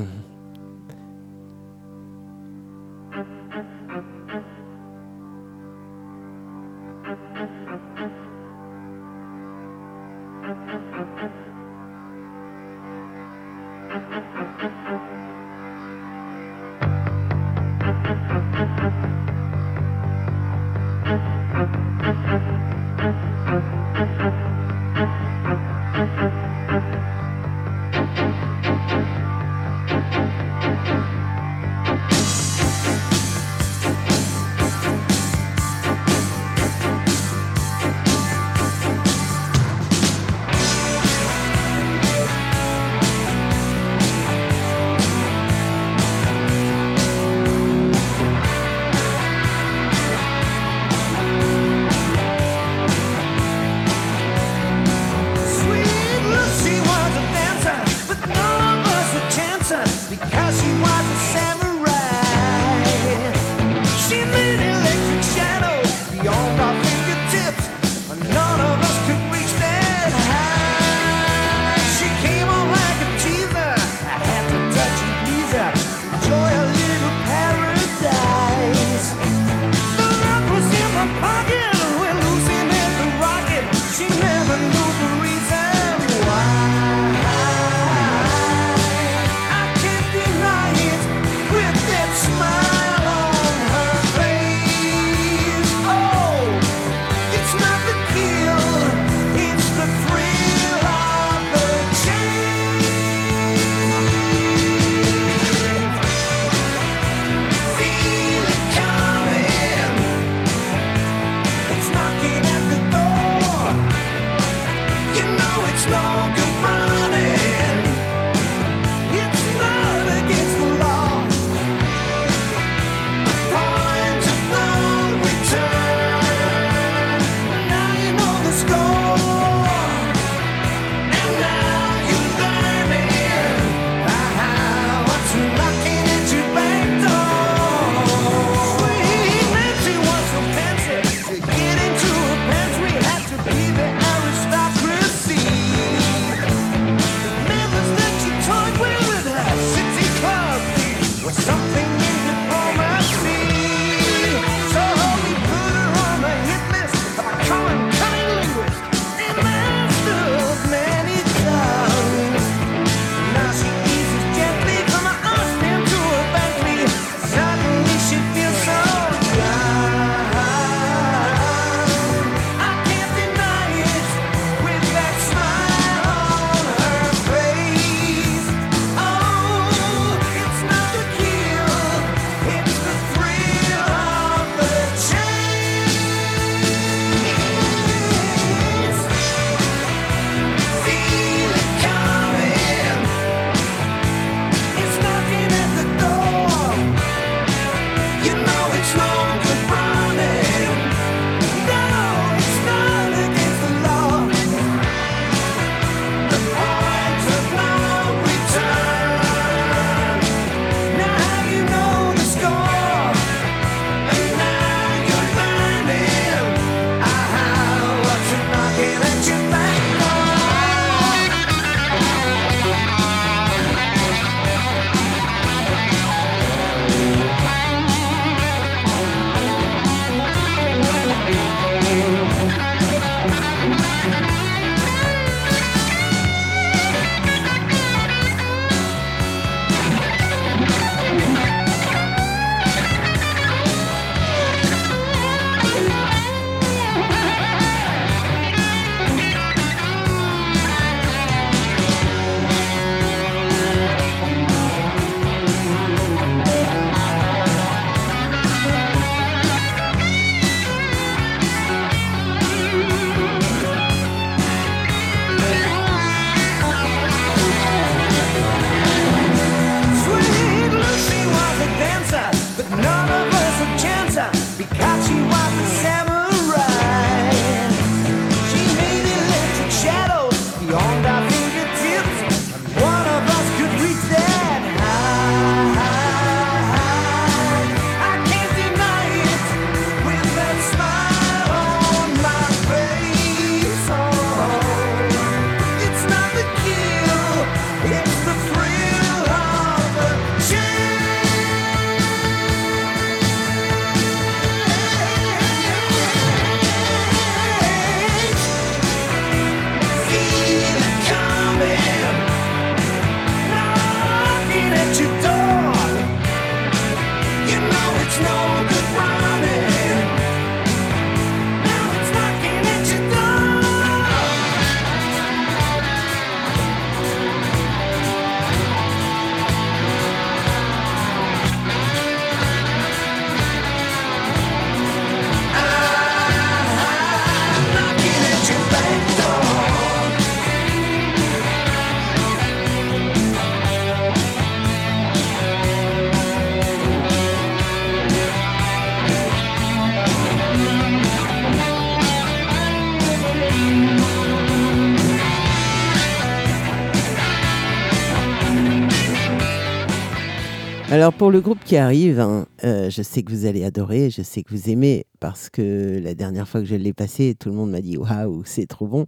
Speaker 1: Alors pour le groupe qui arrive, hein, euh, je sais que vous allez adorer, je sais que vous aimez, parce que la dernière fois que je l'ai passé, tout le monde m'a dit waouh, c'est trop bon.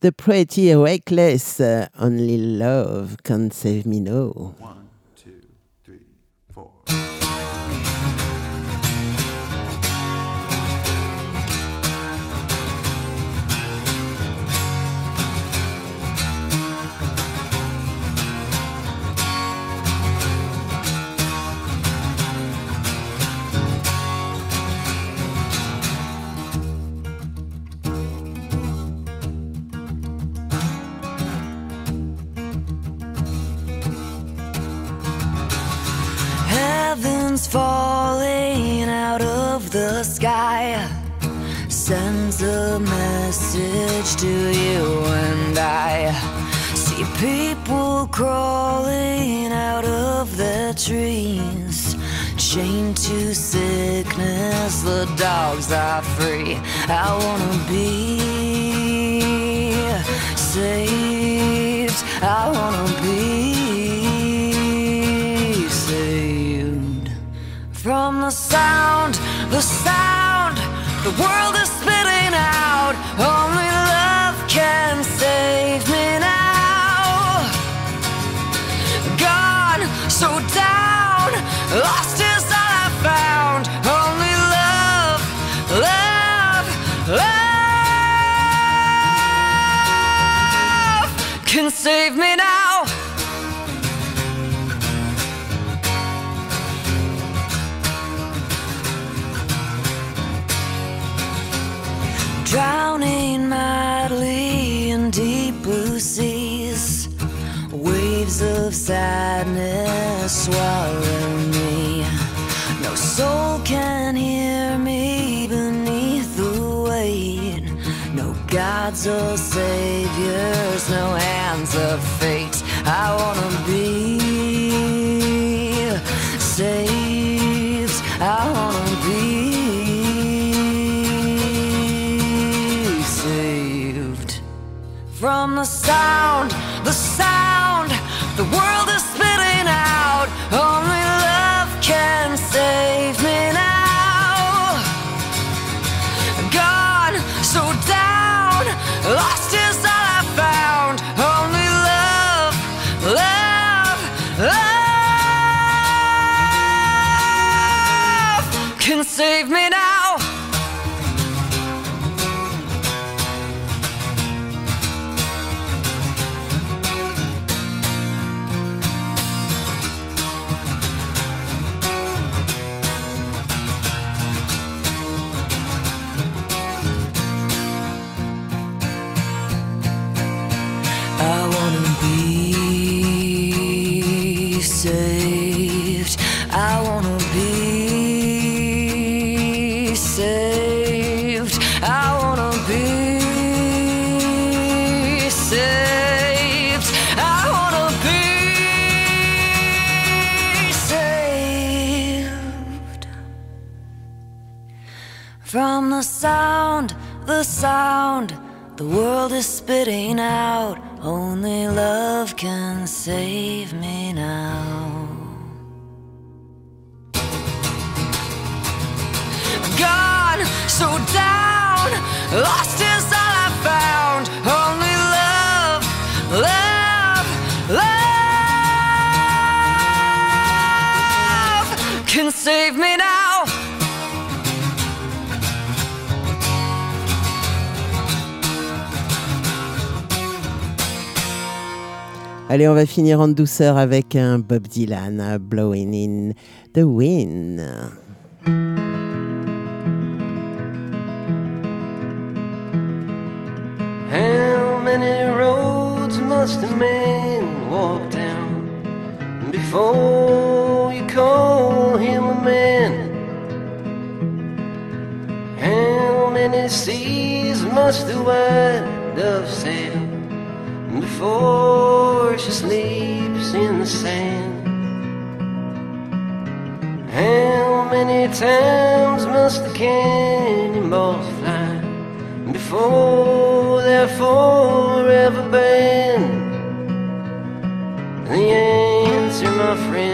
Speaker 1: The Pretty Reckless, Only Love Can Save Me Now.
Speaker 18: To you and I see people crawling out of their trees, chained to sickness. The dogs are free. I wanna be saved. I wanna be saved from the sound, the sound. The world is spitting out. Only sadness swallow me. No soul can hear me beneath the weight. No gods or saviors, no hands of fate. I wanna be saved. I wanna be saved from the sound, the sound. World is sound. The world is spitting out. Only love can save me now. Gone, so down, lost is
Speaker 1: Allez, on va finir en douceur avec un Bob Dylan, Blowing in the Wind.
Speaker 19: How many roads must a man walk down before you call him a man? How many seas must the white dove sail she sleeps in the sand? How many times must the cannonballs fly before they're forever banned? The answer, my friend,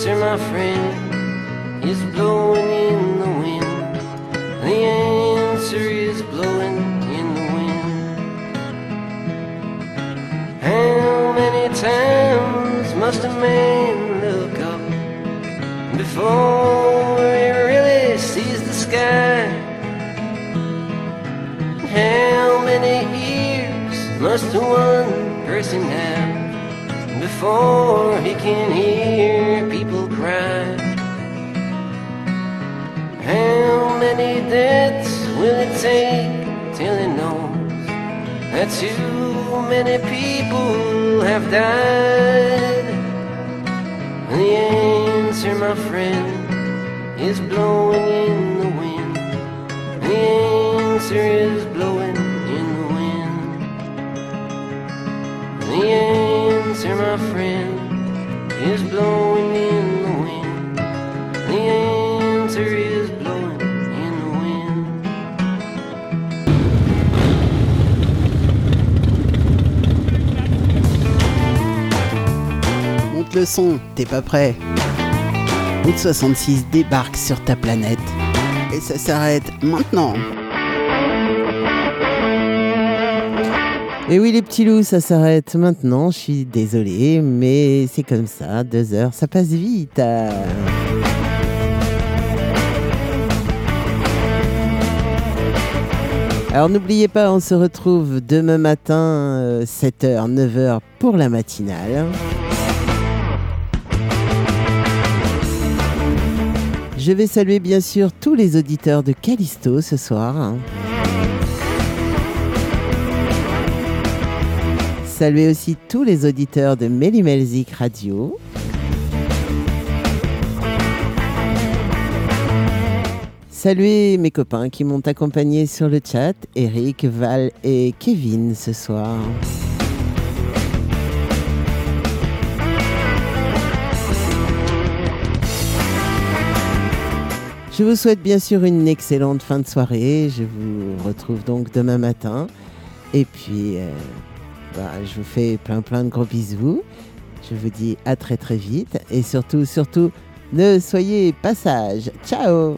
Speaker 19: answer, my friend, is blowing in the wind. The answer is blowing in the wind. How many times must a man look up before he really sees the sky? How many ears must one person have before he can hear people? How many deaths will it take till he knows that too many people have died? The answer, my friend, is blowing in the wind. The answer is blowing in the wind. The answer, my friend, is blowing in
Speaker 20: Monte le son, t'es pas prêt Route 66 débarque sur ta planète. Et ça s'arrête maintenant.
Speaker 1: Et oui, les petits loups, ça s'arrête maintenant. Je suis désolé, mais c'est comme ça. Deux heures, ça passe vite. Euh, Alors n'oubliez pas, on se retrouve demain matin, 7h, 9h pour la matinale. Je vais saluer bien sûr tous les auditeurs de Callisto ce soir. Saluer aussi tous les auditeurs de Mélimelzik Radio. Saluer mes copains qui m'ont accompagné sur le chat, Eric, Val et Kevin ce soir. Je vous souhaite bien sûr une excellente fin de soirée. Je vous retrouve donc demain matin. Et puis, euh, bah, je vous fais plein plein de gros bisous. Je vous dis à très très vite. Et surtout, surtout, ne soyez pas sages. Ciao